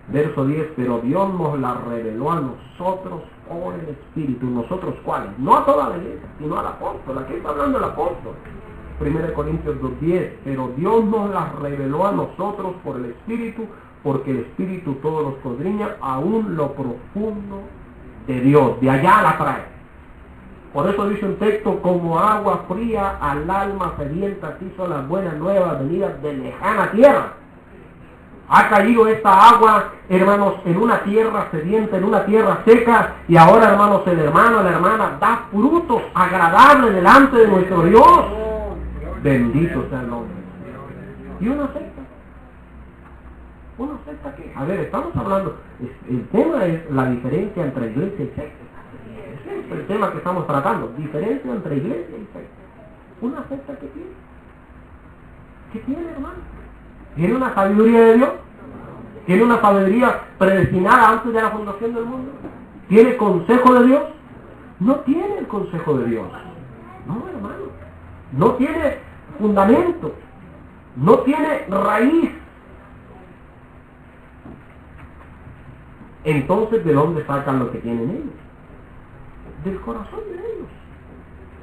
Verso 10, pero Dios nos la reveló a nosotros por el Espíritu. ¿Nosotros cuáles? No a toda la iglesia, sino al apóstol. Aquí está hablando el apóstol. 1 Corintios 2.10, pero Dios nos la reveló a nosotros por el Espíritu, porque el Espíritu todo lo escudriña, aún lo profundo de Dios, de allá la trae. Por eso dice un texto, como agua fría al alma sedienta, así son las buenas nuevas venidas de lejana tierra. Ha caído esta agua, hermanos, en una tierra sedienta, en una tierra seca, y ahora, hermanos, el hermano, la hermana, da frutos agradables delante de nuestro Dios. Bendito sea el nombre. Una secta que, a ver, estamos hablando, el tema es la diferencia entre iglesia y secta. Ese es el tema que estamos tratando, diferencia entre iglesia y secta. Una secta que tiene. ¿Qué tiene, hermano? ¿Tiene una sabiduría de Dios? ¿Tiene una sabiduría predestinada antes de la fundación del mundo? ¿Tiene consejo de Dios? No tiene el consejo de Dios. No, hermano. No tiene fundamento. No tiene raíz. Entonces, ¿de dónde sacan lo que tienen ellos? Del corazón de ellos.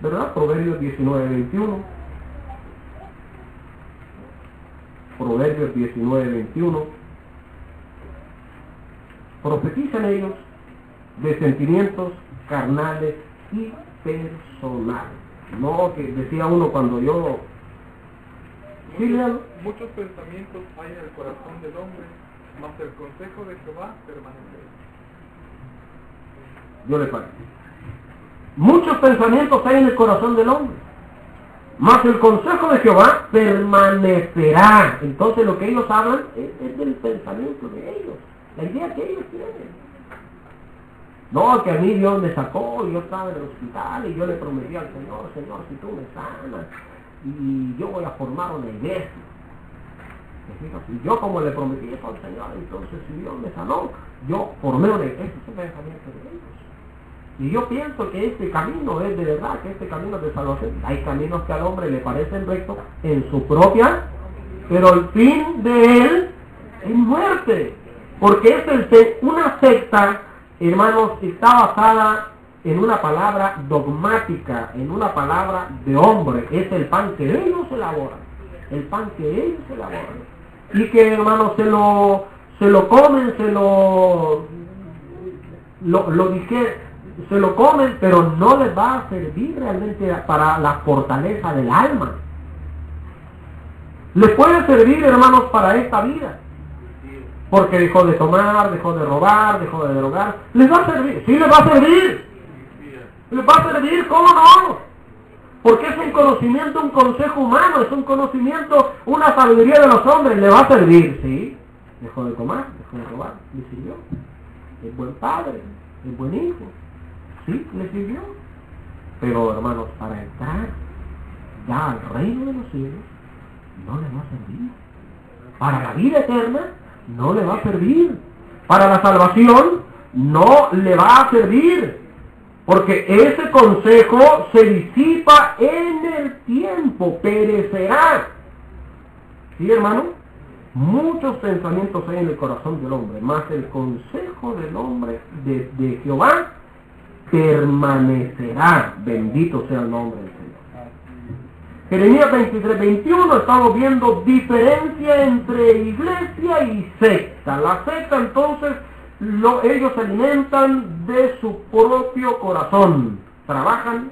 ¿Verdad? Proverbios 19, 21. Proverbios 19, 21. Profetizan ellos de sentimientos carnales y personales. No, que decía uno cuando yo... Sí, léalo. Muchos pensamientos hay en el corazón del hombre, mas el consejo de Jehová permanecerá. Yo le pago. Muchos pensamientos hay en el corazón del hombre. Mas el consejo de Jehová permanecerá. Entonces lo que ellos hablan es, del pensamiento de ellos. La idea que ellos tienen. No, que a mí Dios me sacó yo estaba en el hospital y yo le prometí al Señor, Señor, si tú me sanas y yo voy a formar una iglesia. ¿Me fijas? Y yo como le prometí eso al Señor, entonces si Dios me sanó, yo formé una iglesia. Ese es el pensamiento de ellos. Y yo pienso que este camino es de verdad, que este camino de salvación. Hay caminos que al hombre le parecen rectos en su propia, pero el fin de él es muerte. Porque es el una secta, hermanos, está basada en una palabra dogmática, en una palabra de hombre. Es el pan que ellos elaboran. El pan que ellos elaboran. Y que, hermanos, se lo, se lo comen, se lo lo, lo dije, se lo comen, pero no les va a servir realmente para la fortaleza del alma. Les puede servir, hermanos, para esta vida. Porque dejó de tomar, dejó de robar, dejó de drogar. Les va a servir, sí les va a servir. Les va a servir, ¿cómo no? Porque es un conocimiento, un consejo humano, es un conocimiento, una sabiduría de los hombres. Le va a servir, sí. Dejó de tomar, dejó de robar, le sirvió es buen padre, es buen hijo. Sí, le sirvió. Pero hermanos, para entrar ya al reino de los cielos, no le va a servir. Para la vida eterna, no le va a servir. Para la salvación, no le va a servir. Porque ese consejo se disipa en el tiempo, perecerá. ¿Sí, hermano? Muchos pensamientos hay en el corazón del hombre, más el consejo del hombre de, de Jehová permanecerá. Bendito sea el nombre del Señor. Jeremías 23, 21 estamos viendo diferencia entre iglesia y secta. La secta entonces lo, ellos se alimentan de su propio corazón. Trabajan,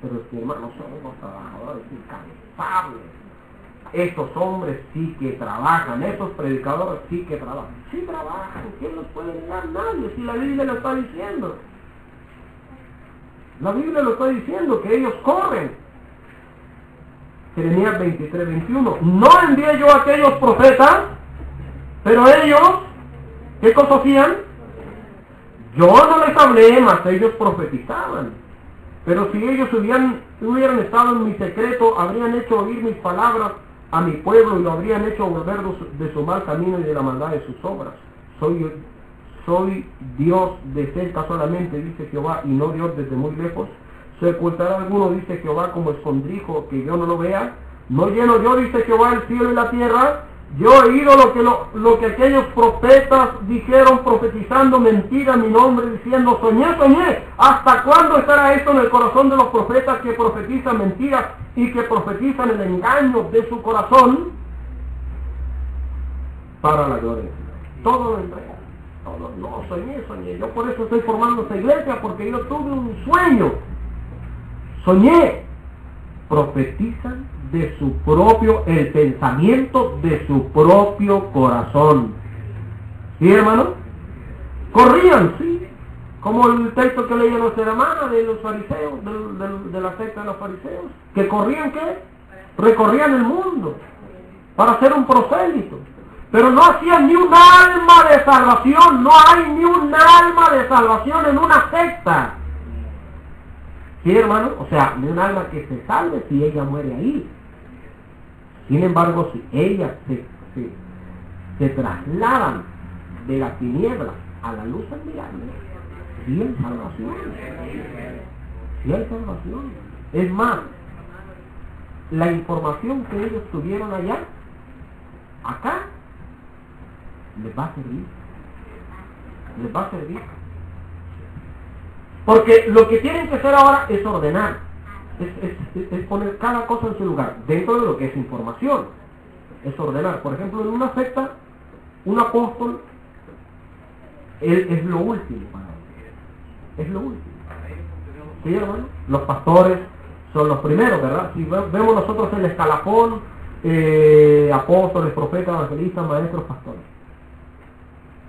pero es que hermanos somos trabajadores incansables. Estos hombres sí que trabajan, estos predicadores sí que trabajan. Sí trabajan, ¿quién los puede negar? Nadie, si la Biblia lo está diciendo. La Biblia lo está diciendo, que ellos corren. Jeremías 23, 21. No envié yo a aquellos profetas, pero ellos, ¿qué cosa hacían? Yo no les hablé, mas ellos profetizaban. Pero si ellos hubieran, estado en mi secreto, habrían hecho oír mis palabras a mi pueblo y lo habrían hecho volver de su mal camino y de la maldad de sus obras. Soy, soy Dios de cerca solamente, dice Jehová, y no Dios desde muy lejos. Se ocultará alguno, dice Jehová, como escondrijo, que yo no lo vea. No lleno yo, dice Jehová, el cielo y la tierra. Yo he oído lo que, lo, lo que aquellos profetas dijeron profetizando mentira en mi nombre, diciendo, soñé, soñé. ¿Hasta cuándo estará esto en el corazón de los profetas que profetizan mentiras y que profetizan el engaño de su corazón? Para la gloria. Todo lo entrega. No, soñé, soñé. Yo por eso estoy formando esta iglesia, porque yo tuve un sueño. Soñé. Profetizan de su propio, el pensamiento de su propio corazón. ¿Sí, hermano? Corrían, sí. Como el texto que leía nuestra hermana de los fariseos, de, la secta de los fariseos. Que corrían, ¿qué? Recorrían el mundo para ser un prosélito. Pero no hacían ni un alma de salvación. No hay ni un alma de salvación en una secta. ¿Sí, hermano? O sea, ni un alma que se salve si ella muere ahí. Sin embargo, si ellas se, se, trasladan de la tiniebla a la luz admirable, sí hay salvación. Sí hay salvación. Es más, la información que ellos tuvieron allá, acá, les va a servir. Les va a servir. Porque lo que tienen que hacer ahora es ordenar es, poner cada cosa en su lugar, dentro de lo que es información. Es ordenar. Por ejemplo, en una secta, un apóstol él es lo último para él. Es lo último. Los pastores son los primeros, ¿verdad? Si vemos nosotros el escalafón, eh, apóstoles, profetas, evangelistas, maestros, pastores.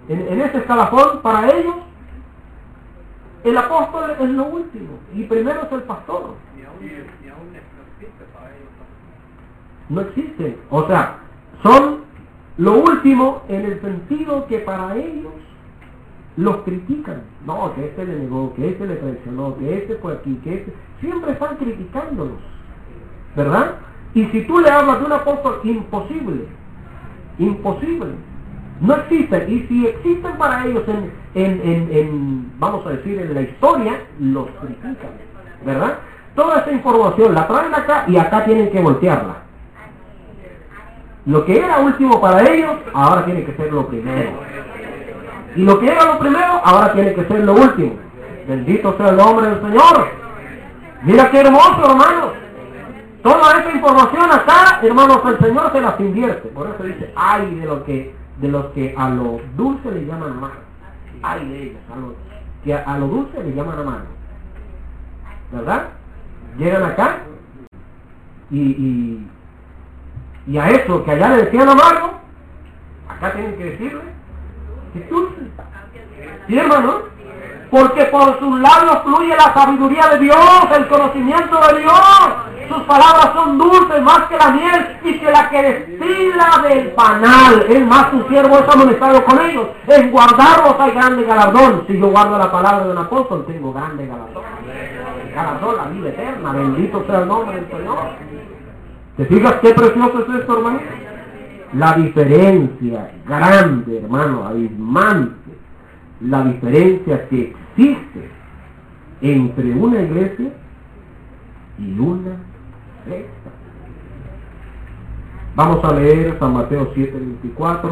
En ese escalafón, para ellos, el apóstol es lo último. Y primero es el pastor. No existe. O sea, son lo último en el sentido que para ellos los critican. No, que este le negó, que este le traicionó, que este fue aquí, que este... Siempre están criticándolos. ¿Verdad? Y si tú le hablas de un apóstol, imposible. Imposible. No existen. Y si existen para ellos en, en, en vamos a decir, en la historia, los critican. ¿Verdad? Toda esa información la traen acá y acá tienen que voltearla. Lo que era último para ellos, ahora tiene que ser lo primero. Y lo que era lo primero, ahora tiene que ser lo último. Bendito sea el nombre del Señor. Mira qué hermoso, hermanos. Toda esa información acá, hermanos, el Señor se las invierte. Por eso dice, ay de lo que, de los que a lo dulce le llaman amargo. Ay de ellos, a lo, que a, lo dulce le llaman amargo. ¿Verdad? Llegan acá y, y, a eso que allá le decían amargo, acá tienen que decirle que dulce. ¿Sí, hermano? Porque por sus labios fluye la sabiduría de Dios, el conocimiento de Dios. Sus palabras son dulces más que la miel y que la que destila del panal. Es más, su siervo es amonestado con ellos. En guardarlos hay grande galardón. Si yo guardo la palabra de un apóstol, tengo grande galardón galardón, la vida eterna. Bendito sea el nombre del Señor. ¿Te fijas qué precioso es esto, hermano? La diferencia grande, hermano, abismante. La diferencia que existe entre una iglesia y una secta. Vamos a leer San Mateo 7, 24.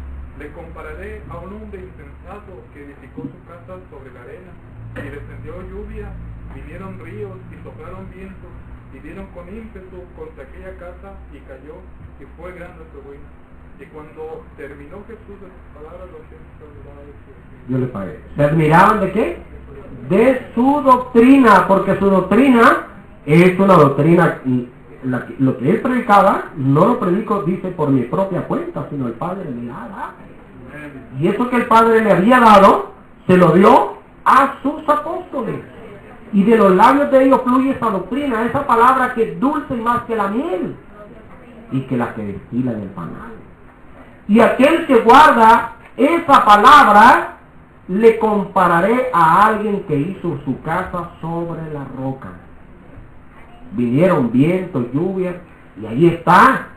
le compararé a un hombre insensato que edificó su casa sobre la arena y descendió lluvia, vinieron ríos y soplaron vientos y dieron con ímpetu contra aquella casa y cayó y fue grande su ruina. Y cuando terminó Jesús de sus palabras, los Yo le pagué. ¿Se admiraban de qué? De su doctrina, porque su doctrina es una doctrina, la lo que él predicaba, no lo predico, dice, por mi propia cuenta, sino el Padre me la dado. Y eso que el Padre le había dado, se lo dio a sus apóstoles. Y de los labios de ellos fluye esa doctrina, esa palabra que es dulce más que la miel y que la que destila del panal. Y aquel que guarda esa palabra, le compararé a alguien que hizo su casa sobre la roca. Vinieron vientos, lluvias, y ahí está.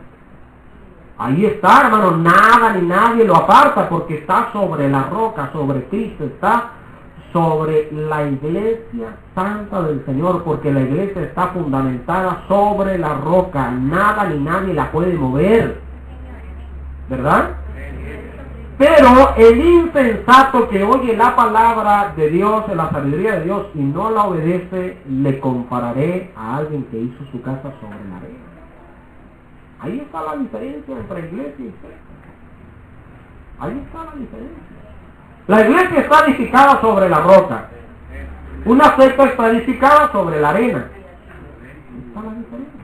Ahí está, hermano, nada ni nadie lo aparta porque está sobre la roca, sobre Cristo, está sobre la iglesia santa del Señor, porque la iglesia está fundamentada sobre la roca, nada ni nadie la puede mover, ¿verdad? Pero el insensato que oye la palabra de Dios, la sabiduría de Dios y no la obedece, le compararé a alguien que hizo su casa sobre la arena. Ahí está la diferencia entre iglesia y secta. Ahí está la diferencia. La iglesia está edificada sobre la roca. Una secta está edificada sobre la arena. Ahí está la diferencia.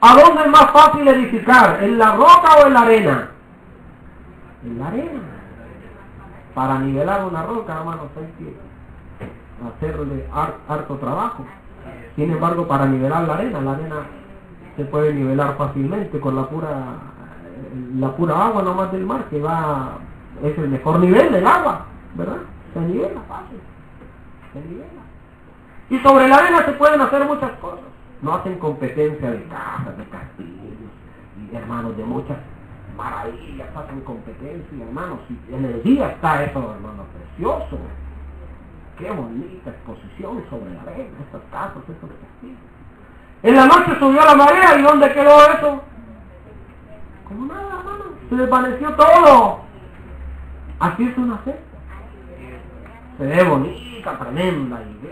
¿A dónde es más fácil edificar? ¿En la roca o en la arena? En la arena. Para nivelar una roca, hermanos, hay que hacerle har- harto trabajo. Sin embargo, para nivelar la arena, la arena se puede nivelar fácilmente con la pura la pura agua nomás del mar que va es el mejor nivel del agua verdad se nivela fácil se nivela. Y sobre la arena se pueden hacer muchas cosas. No hacen competencia de casas de castillos y hermanos de muchas maravillas hacen competencia hermanos y en el día está eso hermano precioso. Qué bonita exposición sobre la arena estas casas estos castillos en la noche subió la marea y ¿dónde quedó eso? Como nada, hermano. Se desvaneció todo. Así es una secta. Se ve bonita, tremenda. Hermano,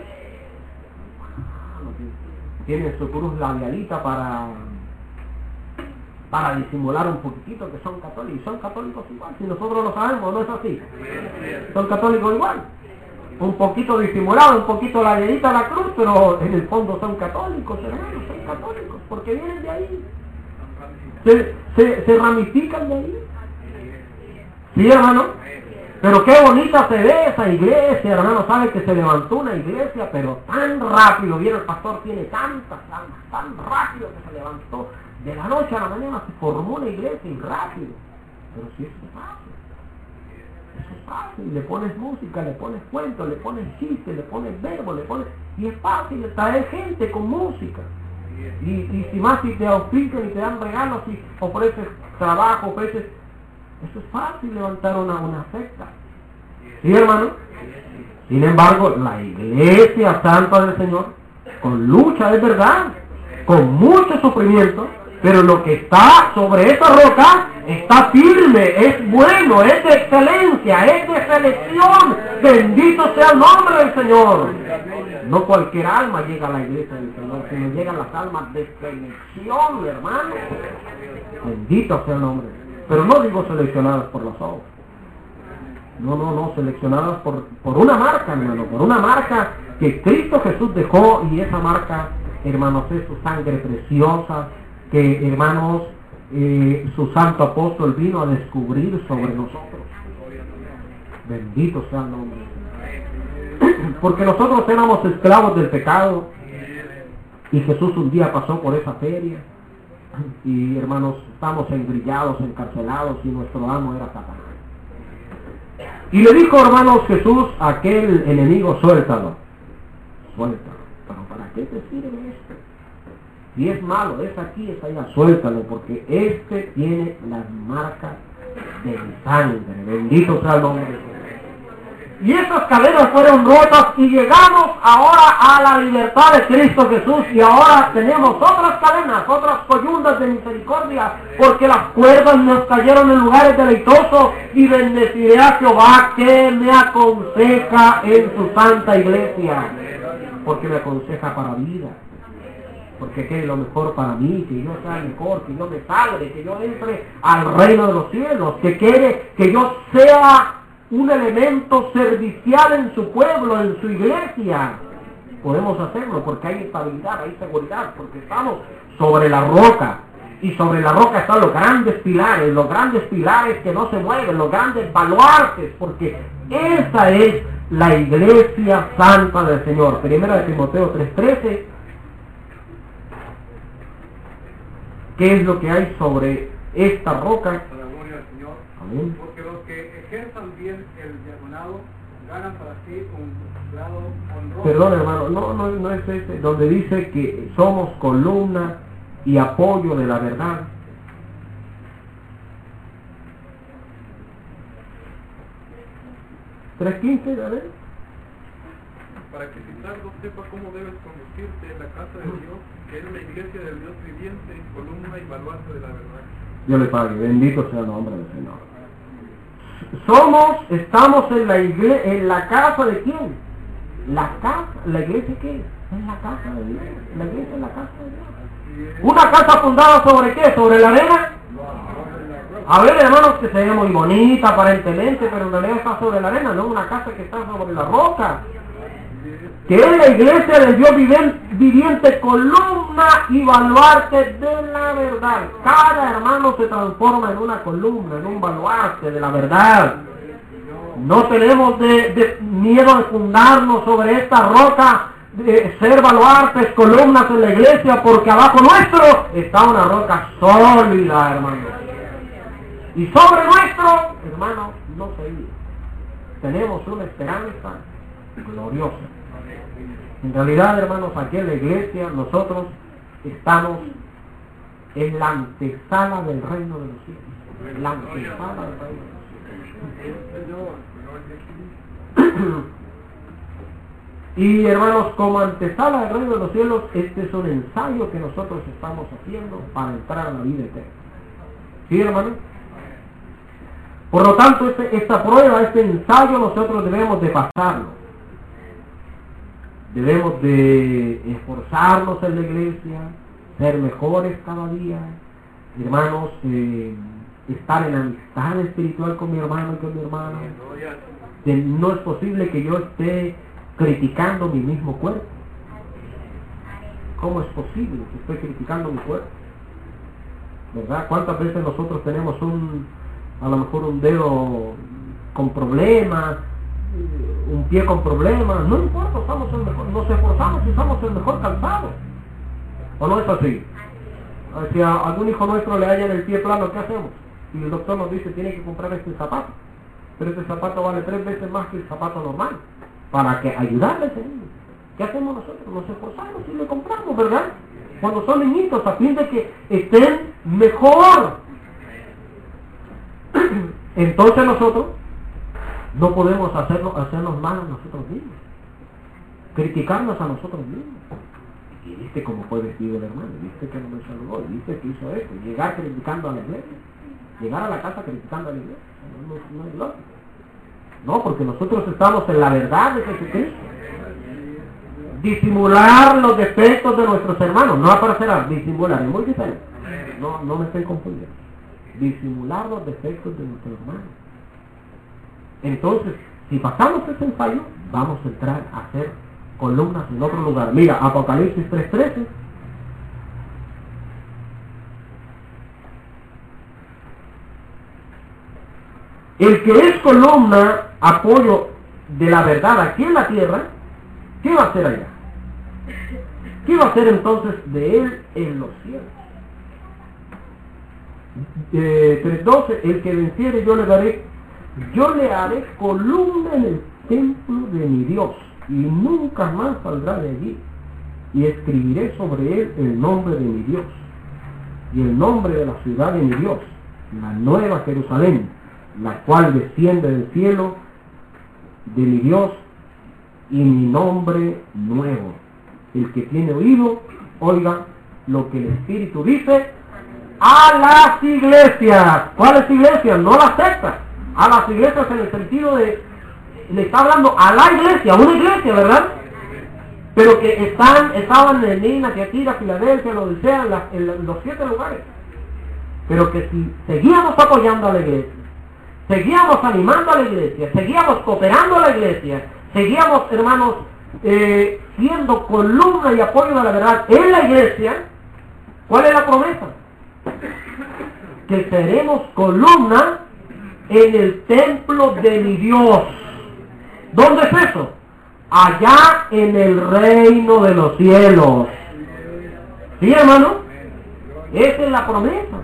Tiene su cruz labialita para para disimular un poquitito que son católicos. Y son católicos igual. Si nosotros lo sabemos, no es así. Son católicos igual un poquito disimulado, un poquito la llenita a la cruz, pero en el fondo son católicos, hermanos, son católicos, porque vienen de ahí. Se, ramifican de ahí. Sí, hermano. Pero qué bonita se ve esa iglesia, hermano. Sabe que se levantó una iglesia, pero tan rápido. Vieron, el pastor tiene tantas almas, tan rápido que se levantó. De la noche a la mañana se formó una iglesia y rápido. Pero si eso es fácil. Es fácil, le pones música, le pones cuentos, le pones chistes, le pones verbo, le pones... Y es fácil traer gente con música. Y, y si más si te auspician y te dan regalos y ofreces trabajo, ofreces... Eso es fácil levantar una, una secta. ¿Sí, hermano? Sin embargo, la iglesia santa del Señor, con lucha, es verdad, con mucho sufrimiento, pero lo que está sobre esa roca está firme, es bueno, es de excelencia, es de selección. Bendito sea el nombre del Señor. No cualquier alma llega a la iglesia del Señor, sino llegan las almas de selección, hermano. Bendito sea el nombre. Pero no digo seleccionadas por los ojos. No, no, no, seleccionadas por, por una marca, hermano, por una marca que Cristo Jesús dejó y esa marca, hermanos, es su sangre preciosa, que, hermanos, eh, su santo apóstol vino a descubrir sobre nosotros. Bendito sea el nombre. Porque nosotros éramos esclavos del pecado y Jesús un día pasó por esa feria y hermanos, estamos engrillados, encarcelados y nuestro amo era Satanás. Y le dijo, hermanos Jesús, aquel enemigo, suéltalo. Suéltalo. Pero ¿para qué te sirve esto? Si es malo, es aquí, es allá, suéltalo, porque este tiene las marcas de mi sangre. Bendito sea el nombre de Jesús. Y esas cadenas fueron rotas y llegamos ahora a la libertad de Cristo Jesús y ahora tenemos otras cadenas, otras coyundas de misericordia, porque las cuerdas nos cayeron en lugares deleitosos y bendeciré a Jehová que me aconseja en su santa iglesia, porque me aconseja para vida. Porque quiere lo mejor para mí, que yo sea mejor, que yo me salve, que yo entre al reino de los cielos, que quiere que yo sea un elemento servicial en su pueblo, en su iglesia. Podemos hacerlo porque hay estabilidad, hay seguridad, porque estamos sobre la roca. Y sobre la roca están los grandes pilares, los grandes pilares que no se mueven, los grandes baluartes, porque esa es la iglesia santa del Señor. Primera de Timoteo 3.13. ¿Qué es lo que hay sobre esta roca? Amén ejerzan bien el diaconado, ganan para sí un grado honroso. Perdón, hermano, no, no, no es ese, donde dice que somos columna y apoyo de la verdad. ¿3.15, ver? Para que si no sepa cómo debes conducirte en la casa de Dios, Dios le pague, bendito sea el nombre del Señor. Somos, estamos en la iglesia, en la casa de quién? La casa, la iglesia qué es? La casa de Dios. La iglesia es la casa de Dios. Una casa fundada sobre qué? ¿Sobre la arena? A ver, hermanos, que se ve muy bonita aparentemente, pero en realidad está sobre la arena, no una casa que está sobre la roca que es la iglesia del Dios viviente, columna y baluarte de la verdad. Cada hermano se transforma en una columna, en un baluarte de la verdad. No tenemos de, miedo de fundarnos sobre esta roca, de ser baluartes, columnas en la iglesia, porque abajo nuestro está una roca sólida, hermano. Y sobre nuestro, hermano, no se Tenemos una esperanza gloriosa. En realidad, hermanos, aquí en la iglesia nosotros estamos en la antesala del reino de los cielos. La antesala del reino de los cielos. Y hermanos, como antesala del reino de los cielos, este es un ensayo que nosotros estamos haciendo para entrar a la vida eterna. ¿Sí, hermano? Por lo tanto, este, esta prueba, este ensayo, nosotros debemos de pasarlo Debemos de esforzarnos en la iglesia, ser mejores cada día, hermanos, eh, estar en amistad espiritual con mi hermano y con mi hermana. no es posible que yo esté criticando mi mismo cuerpo. ¿Cómo es posible que esté criticando mi cuerpo? ¿Verdad? ¿Cuántas veces nosotros tenemos un, a lo mejor un dedo con problemas, un pie con problemas, no importa, usamos el mejor, nos esforzamos y usamos el mejor calzado. ¿O no es así? Si a algún hijo nuestro le hallan el pie plano, ¿qué hacemos? Y el doctor nos dice, tiene que comprar este zapato. Pero este zapato vale tres veces más que el zapato normal. Para que ayudarle a ese niño. ¿Qué hacemos nosotros? Nos esforzamos y le compramos, ¿verdad? Cuando son niñitos, a fin de que estén mejor. Entonces nosotros no podemos hacerlo, hacernos mal a nosotros mismos. Criticarnos a nosotros mismos. Y viste cómo fue vestido el hermano, viste que no me saludó, viste que hizo esto. Llegar criticando a la iglesia. Llegar a la casa criticando a la iglesia. No, no, es lógico. No, porque nosotros estamos en la verdad de Jesucristo. Disimular los defectos de nuestros hermanos, no aparecerá, disimular, es muy diferente. No, no me estoy confundiendo. Disimular los defectos de nuestros hermanos entonces, si pasamos ese ensayo, vamos a entrar a hacer columnas en otro lugar. Mira, Apocalipsis 3.13. El que es columna, apoyo de la verdad aquí en la tierra, ¿qué va a hacer allá? ¿Qué va a hacer entonces de él en los cielos? Eh, 3.12, el que venciere yo le daré yo le haré columna en el templo de mi Dios y nunca más saldrá de allí. Y escribiré sobre él el nombre de mi Dios y el nombre de la ciudad de mi Dios, la nueva Jerusalén, la cual desciende del cielo de mi Dios y mi nombre nuevo. El que tiene oído, oiga lo que el Espíritu dice a las iglesias. ¿Cuáles iglesias? No las sectas. A las iglesias en el sentido de, le está hablando a la iglesia, una iglesia, ¿verdad? Pero que están, estaban en Nina, Tiatira, Filadelfia, lo desean, en, en los siete lugares. Pero que si seguíamos apoyando a la iglesia, seguíamos animando a la iglesia, seguíamos cooperando a la iglesia, seguíamos, hermanos, eh, siendo columna y apoyo de la verdad en la iglesia, ¿cuál es la promesa? Que seremos columna en el templo de mi Dios. ¿Dónde es eso? Allá en el reino de los cielos. ¿Sí, hermano? Esa es la promesa.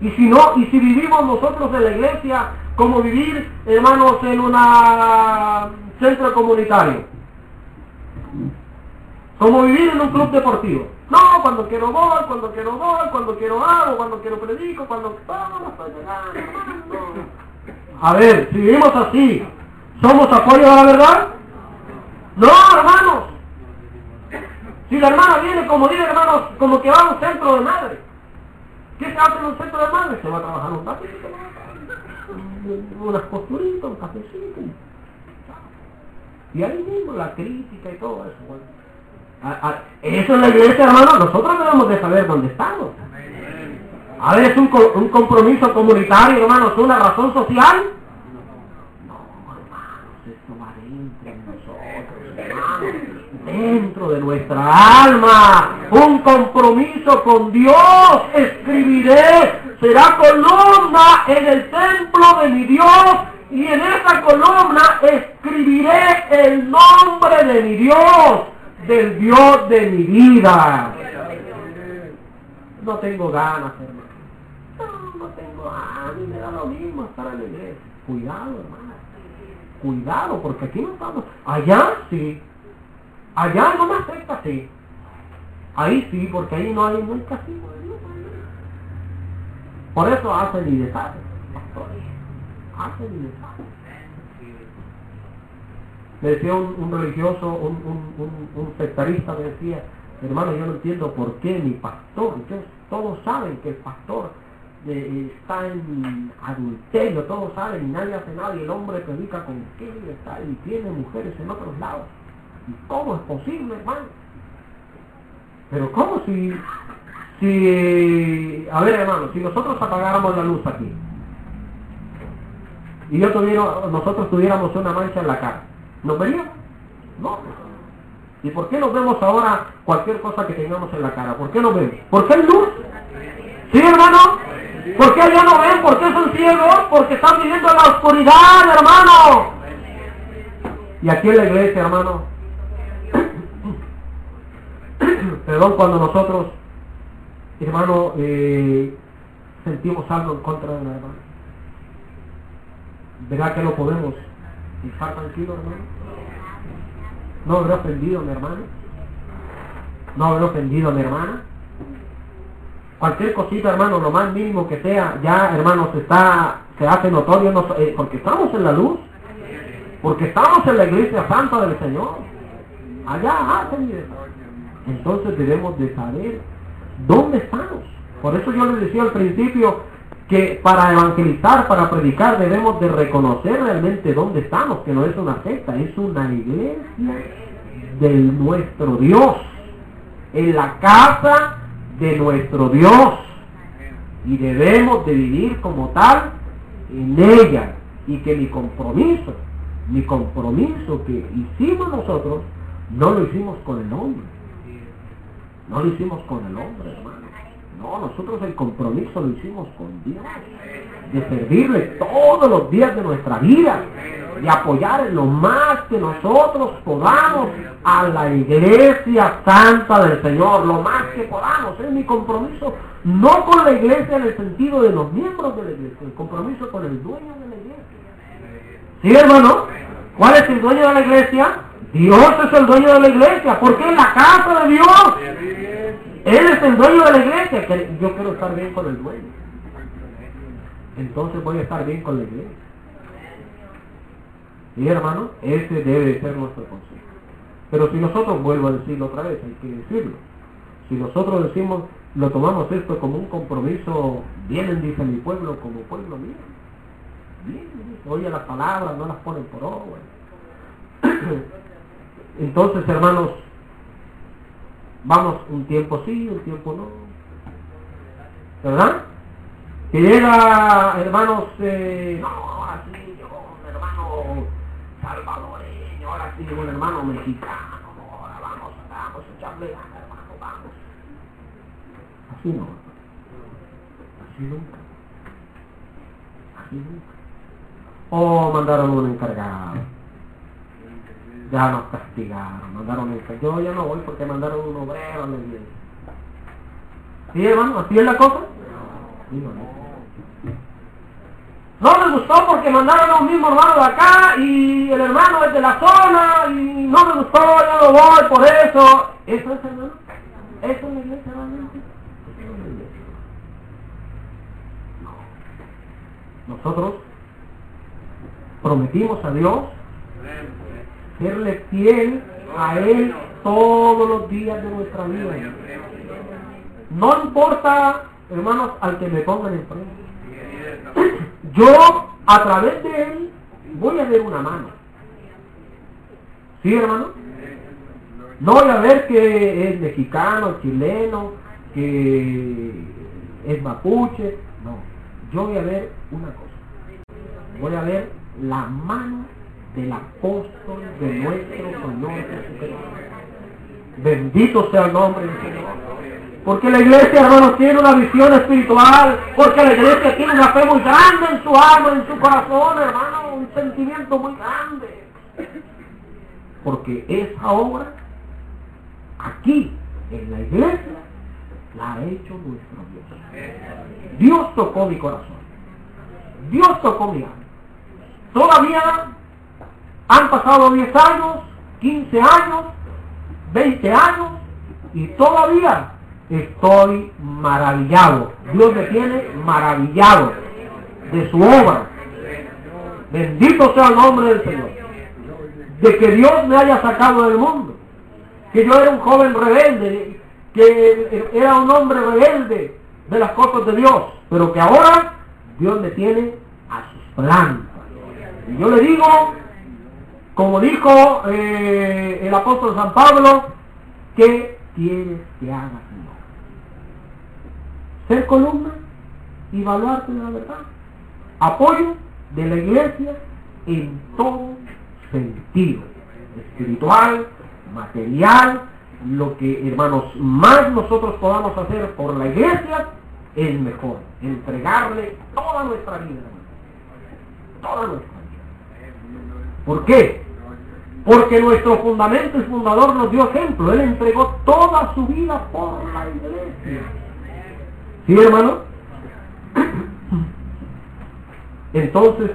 Y si no, y si vivimos nosotros en la iglesia como vivir, hermanos, en un centro comunitario. Como vivir en un club deportivo. No, cuando quiero gol, cuando quiero gol, cuando quiero hago, cuando quiero predico, cuando... A ver, si vivimos así, ¿somos apoyo a la verdad? No, hermanos. Si la hermana viene, como dice hermanos, como que va a un centro de madre. ¿Qué se hace en un centro de madre? Se va a trabajar un ratito, unas posturitas, un cafecito. Y ahí mismo la crítica y todo eso. Eso es la iglesia, hermano. Nosotros debemos de saber dónde estamos. A ver, es un, un compromiso comunitario, hermanos, una razón social. No, hermanos, esto va dentro de nosotros, hermanos dentro de nuestra alma. Un compromiso con Dios. Escribiré, será columna en el templo de mi Dios. Y en esa columna escribiré el nombre de mi Dios, del Dios de mi vida. No tengo ganas, hermano. No, no tengo ganas, me da lo mismo estar en la iglesia. Cuidado, hermano. Cuidado, porque aquí no estamos. Allá sí, Allá no me afecta, sí. Ahí sí, porque ahí no hay, Dios. Por eso hacen y deshacen. Hacen y deshacen. Me decía un, religioso, un, un, sectarista, me decía, hermano, yo no entiendo por qué mi pastor, todos saben que el pastor eh, está en adulterio, todos saben y nadie hace nada y el hombre predica con qué está y tiene mujeres en otros lados. ¿Cómo es posible, hermano? Pero ¿cómo si, si, a ver hermano, si nosotros apagáramos la luz aquí y yo tuviera, nosotros tuviéramos una mancha en la cara, ¿nos veríamos? No. ¿Y por qué nos vemos ahora cualquier cosa que tengamos en la cara? ¿Por qué nos vemos? ¿Por qué hay luz? ¿Sí, hermano? ¿Por qué allá no ven? ¿Por qué son ciegos? Porque están viviendo en la oscuridad, hermano. Y aquí en la iglesia, hermano, Perdón cuando nosotros, hermano, eh, sentimos algo en contra de la hermana. ¿Verdad que no podemos estar tranquilos, hermano? ¿No habré ofendido a mi hermano? ¿No habré ofendido a mi hermana? Cualquier cosita, hermano, lo más mínimo que sea, ya, hermano, se, está, se hace notorio, eh, porque estamos en la luz, porque estamos en la iglesia santa del Señor. Allá entonces debemos de saber dónde estamos. Por eso yo les decía al principio que para evangelizar, para predicar, debemos de reconocer realmente dónde estamos, que no es una secta, es una iglesia de nuestro Dios, en la casa de nuestro Dios. Y debemos de vivir como tal en ella. Y que mi compromiso, mi compromiso que hicimos nosotros, no lo hicimos con el hombre no lo hicimos con el hombre, hermano. No, nosotros el compromiso lo hicimos con Dios. De servirle todos los días de nuestra vida. Y apoyar lo más que nosotros podamos a la iglesia santa del Señor. Lo más que podamos. Es mi compromiso. No con la iglesia en el sentido de los miembros de la iglesia. El compromiso con el dueño de la iglesia. ¿Sí, hermano? ¿Cuál es el dueño de la iglesia? Dios es el dueño de la iglesia, porque es la casa de Dios. Él es el dueño de la iglesia. Yo quiero estar bien con el dueño. Entonces voy a estar bien con la iglesia. Y hermano, ese debe ser nuestro consejo. Pero si nosotros, vuelvo a decirlo otra vez, hay que decirlo. Si nosotros decimos, lo tomamos esto como un compromiso, vienen, dice mi pueblo, como pueblo mío. Bien, oye las palabras, no las ponen por obra. Entonces, hermanos, vamos un tiempo sí, un tiempo no. ¿Verdad? Que llega, hermanos, eh, no, ahora sí llegó un hermano salvadoreño, ahora sí llegó un hermano mexicano, ahora vamos, vamos echarle hermano, vamos. Así no, así nunca, así nunca. O mandaron un encargado ya nos castigaron, mandaron el yo ya no voy porque mandaron un obrero a la. ¿Sí, hermano? ¿Así es la cosa? no, me gustó porque mandaron a un mismo hermano de acá y el hermano es de la zona y no me gustó, yo no voy por eso. ¿Eso es hermano? ¿Eso es la iglesia realmente? Nosotros prometimos a Dios serle fiel a Él todos los días de nuestra vida. No importa, hermanos, al que me pongan enfrente. Yo, a través de Él, voy a ver una mano. ¿Sí, hermano? No voy a ver que es mexicano, chileno, que es mapuche. No, yo voy a ver una cosa. Voy a ver la mano del apóstol de nuestro Señor Jesucristo. Bendito sea el nombre del Señor. Porque la iglesia, hermanos, tiene una visión espiritual. Porque la iglesia tiene una fe muy grande en su alma, en su corazón, hermano. Un sentimiento muy grande. Porque esa obra, aquí, en la iglesia, la ha hecho nuestro Dios. Dios tocó mi corazón. Dios tocó mi alma. Todavía han pasado 10 años, 15 años, 20 años y todavía estoy maravillado. Dios me tiene maravillado de su obra. Bendito sea el nombre del Señor. De que Dios me haya sacado del mundo. Que yo era un joven rebelde, que era un hombre rebelde de las cosas de Dios, pero que ahora Dios me tiene a sus plantas. Y yo le digo, como dijo eh, el apóstol San Pablo, ¿qué quieres que haga, Señor? Ser columna y evaluarte de la verdad. Apoyo de la iglesia en todo sentido. Espiritual, material, lo que, hermanos, más nosotros podamos hacer por la iglesia es mejor. Entregarle toda nuestra vida. Toda nuestra. ¿Por qué? Porque nuestro fundamento y fundador nos dio ejemplo. Él entregó toda su vida por la iglesia. ¿Sí, hermano? Entonces,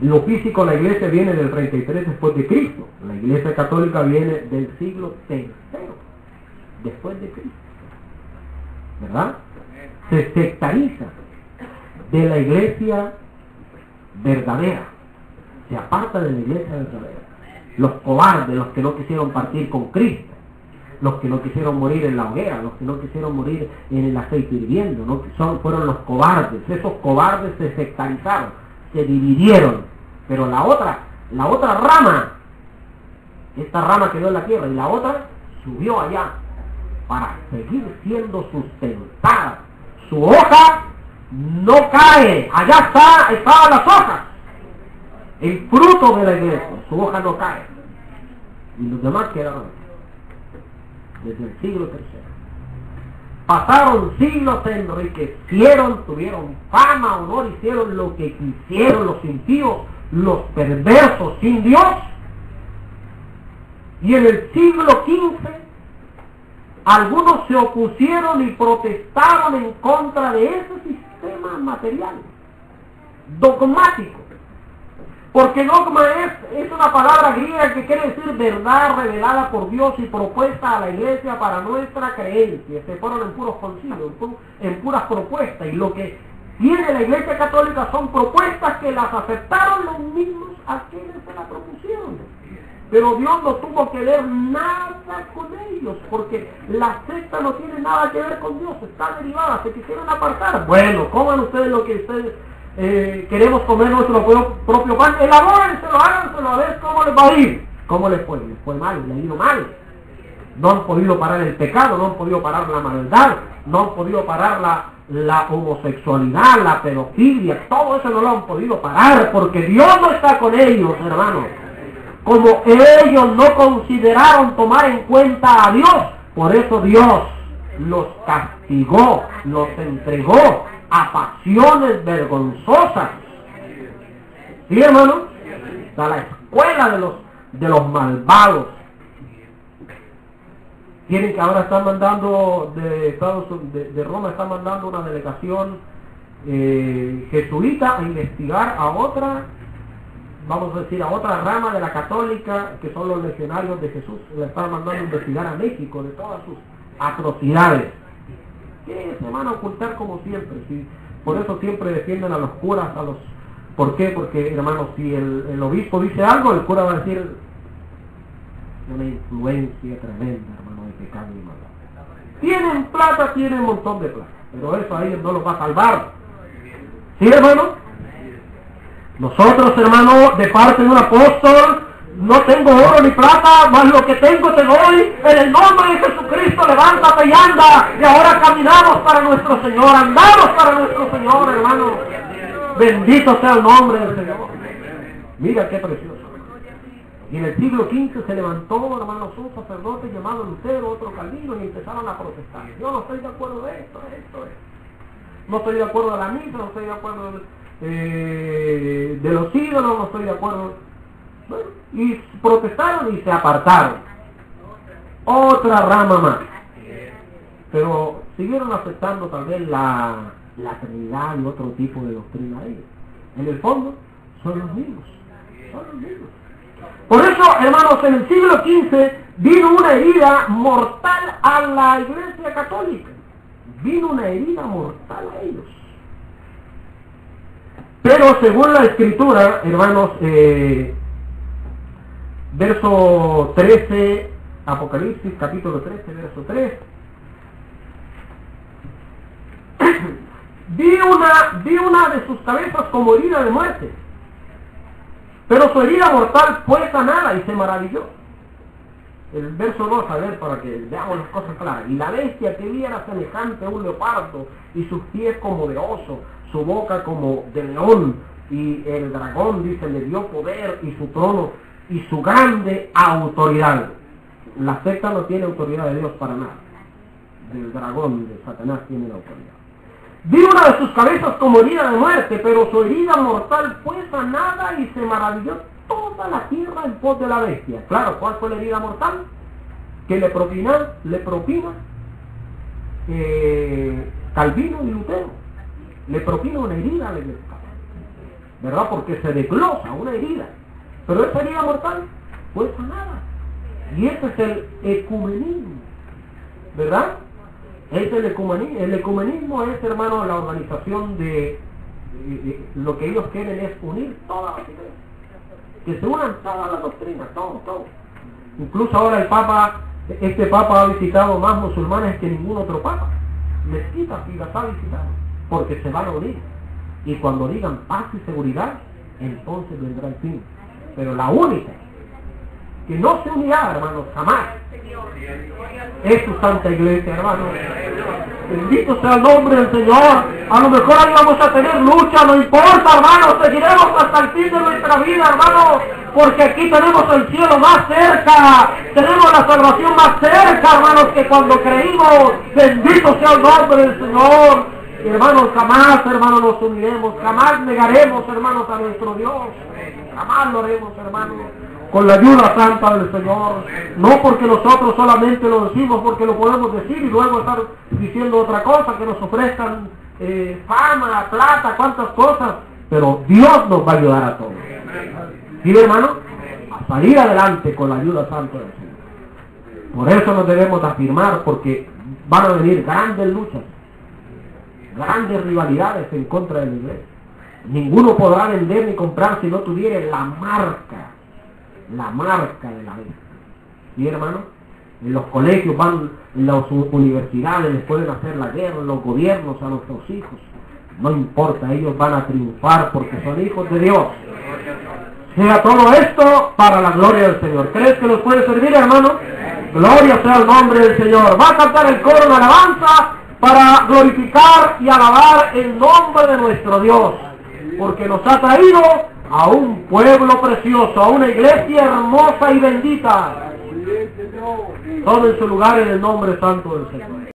lo físico, la iglesia viene del 33 después de Cristo. La iglesia católica viene del siglo III después de Cristo. ¿Verdad? Se sectariza de la iglesia verdadera. Se aparta de la iglesia verdadera los cobardes, los que no quisieron partir con Cristo, los que no quisieron morir en la hoguera, los que no quisieron morir en el aceite hirviendo, ¿no? Son, fueron los cobardes, esos cobardes se sectarizaron, se dividieron, pero la otra, la otra rama, esta rama quedó en la tierra y la otra subió allá para seguir siendo sustentada. Su hoja no cae, allá está, estaban las hojas el fruto de la iglesia, su hoja no cae. Y los demás quedaron desde el siglo tercero. Pasaron siglos, se enriquecieron, tuvieron fama, honor, hicieron lo que quisieron los impíos, los perversos sin Dios. Y en el siglo XV, algunos se opusieron y protestaron en contra de ese sistema material, dogmático Porque dogma es, es una palabra griega que quiere decir verdad revelada por Dios y propuesta a la iglesia para nuestra creencia. Se fueron en puros concilios, en puras propuestas. Y lo que tiene la iglesia católica son propuestas que las aceptaron los mismos a quienes se la propusieron. Pero Dios no tuvo que ver nada con ellos, porque la secta no tiene nada que ver con Dios, está derivada, se quisieron apartar. Bueno, coman ustedes lo que ustedes eh, queremos comer nuestro propio pan, elabórenselo, háganselo, a ver cómo les va a ir. ¿Cómo les fue? Les fue mal, les ha ido mal. No han podido parar el pecado, no han podido parar la maldad, no han podido parar la, homosexualidad, la pedofilia, todo eso no lo han podido parar, porque Dios no está con ellos, hermanos. Como ellos no consideraron tomar en cuenta a Dios, por eso Dios los castigó, los entregó a pasiones vergonzosas. ¿Sí, hermano? A la escuela de los, de los malvados. Tienen que ahora están mandando de Estados de, Roma, están mandando una delegación eh, jesuita a investigar a otra, vamos a decir, a otra rama de la católica, que son los legionarios de Jesús. Le están mandando a investigar a México de todas sus atrocidades que se van a ocultar como siempre. ¿sí? Por eso siempre defienden a los curas, a los... ¿Por qué? Porque, hermanos, si el, obispo dice algo, el cura va a decir una influencia tremenda, hermano, de pecado y maldad. Tienen plata, tienen un montón de plata, pero eso a ellos no los va a salvar. ¿Sí, hermano? Nosotros, hermano, de parte de un apóstol, no tengo oro ni plata, mas lo que tengo te doy. En el nombre de Jesucristo levántate y anda. Y ahora caminamos para nuestro Señor, andamos para nuestro Señor, hermano. Bendito sea el nombre del Señor. Mira qué precioso. Y en el siglo XV se levantó, hermanos, un sacerdote llamado Lutero, otro Calvino, y empezaron a protestar. Yo no estoy de acuerdo de esto, esto, esto. No estoy de acuerdo de la misa, no estoy de acuerdo de, eh, de los ídolos, no estoy de acuerdo y protestaron y se apartaron. Otra rama más. Pero siguieron aceptando también la, la Trinidad y otro tipo de doctrina de ellos. En el fondo, son los mismos. Son los mismos. Por eso, hermanos, en el siglo XV vino una herida mortal a la Iglesia Católica. Vino una herida mortal a ellos. Pero según la Escritura, hermanos, eh, verso 13, Apocalipsis capítulo 13, verso 3. vi, una, vi una de sus cabezas como herida de muerte, pero su herida mortal fue sanada y se maravilló. El verso 2, a ver, para que veamos las cosas claras. Y la bestia que vi era semejante a un leopardo, y sus pies como de oso, su boca como de león, y el dragón, dice, le dio poder y su trono y su grande autoridad. La secta no tiene autoridad de Dios para nada. Del dragón de Satanás tiene la autoridad. Vi una de sus cabezas como herida de muerte, pero su herida mortal fue sanada y se maravilló toda la tierra en pos de la bestia. Claro, ¿cuál fue la herida mortal? Que le propina, le propina eh, Calvino y Lutero. Le propina una herida, ¿verdad? Porque se desglosa una herida. Pero esa herida mortal fue sanada. Y ese es el ecumenismo. ¿Verdad? Es el ecumenismo. El ecumenismo es, hermano, la organización de, lo que ellos quieren es unir todas las ideas. Que se unan todas las doctrinas, todo, todo. Incluso ahora el Papa, este Papa ha visitado más musulmanes que ningún otro Papa. Mezquitas y las ha visitado. Porque se van a unir. Y cuando digan paz y seguridad, entonces vendrá el fin pero la única que no se unirá, hermanos, jamás, es su Santa Iglesia, hermanos. Bendito sea el nombre del Señor. A lo mejor ahí vamos a tener lucha, no importa, hermanos, seguiremos hasta el fin de nuestra vida, hermanos, porque aquí tenemos el cielo más cerca, tenemos la salvación más cerca, hermanos, que cuando creímos. Bendito sea el nombre del Señor. Hermanos, jamás, hermanos, nos uniremos, jamás negaremos, hermanos, a nuestro Dios. Jamás lo haremos, hermano. Con la ayuda santa del Señor. No porque nosotros solamente lo decimos, porque lo podemos decir y luego estar diciendo otra cosa, que nos ofrezcan eh, fama, plata, cuantas cosas. Pero Dios nos va a ayudar a todos. ¿Sí, hermano? A salir adelante con la ayuda santa del Señor. Por eso nos debemos de afirmar, porque van a venir grandes luchas, grandes rivalidades en contra de la iglesia. Ninguno podrá vender ni comprar si no tuviera la marca, la marca de la vida. ¿Sí, hermano? En los colegios van, en las universidades les pueden hacer la guerra, en los gobiernos a nuestros hijos. No importa, ellos van a triunfar porque son hijos de Dios. Sea todo esto para la gloria del Señor. ¿Crees que nos puede servir, hermano? Gloria sea el nombre del Señor. Va a cantar el coro de alabanza para glorificar y alabar el nombre de nuestro Dios. Porque nos ha traído a un pueblo precioso, a una iglesia hermosa y bendita. Todo en su lugar en el nombre santo del Señor.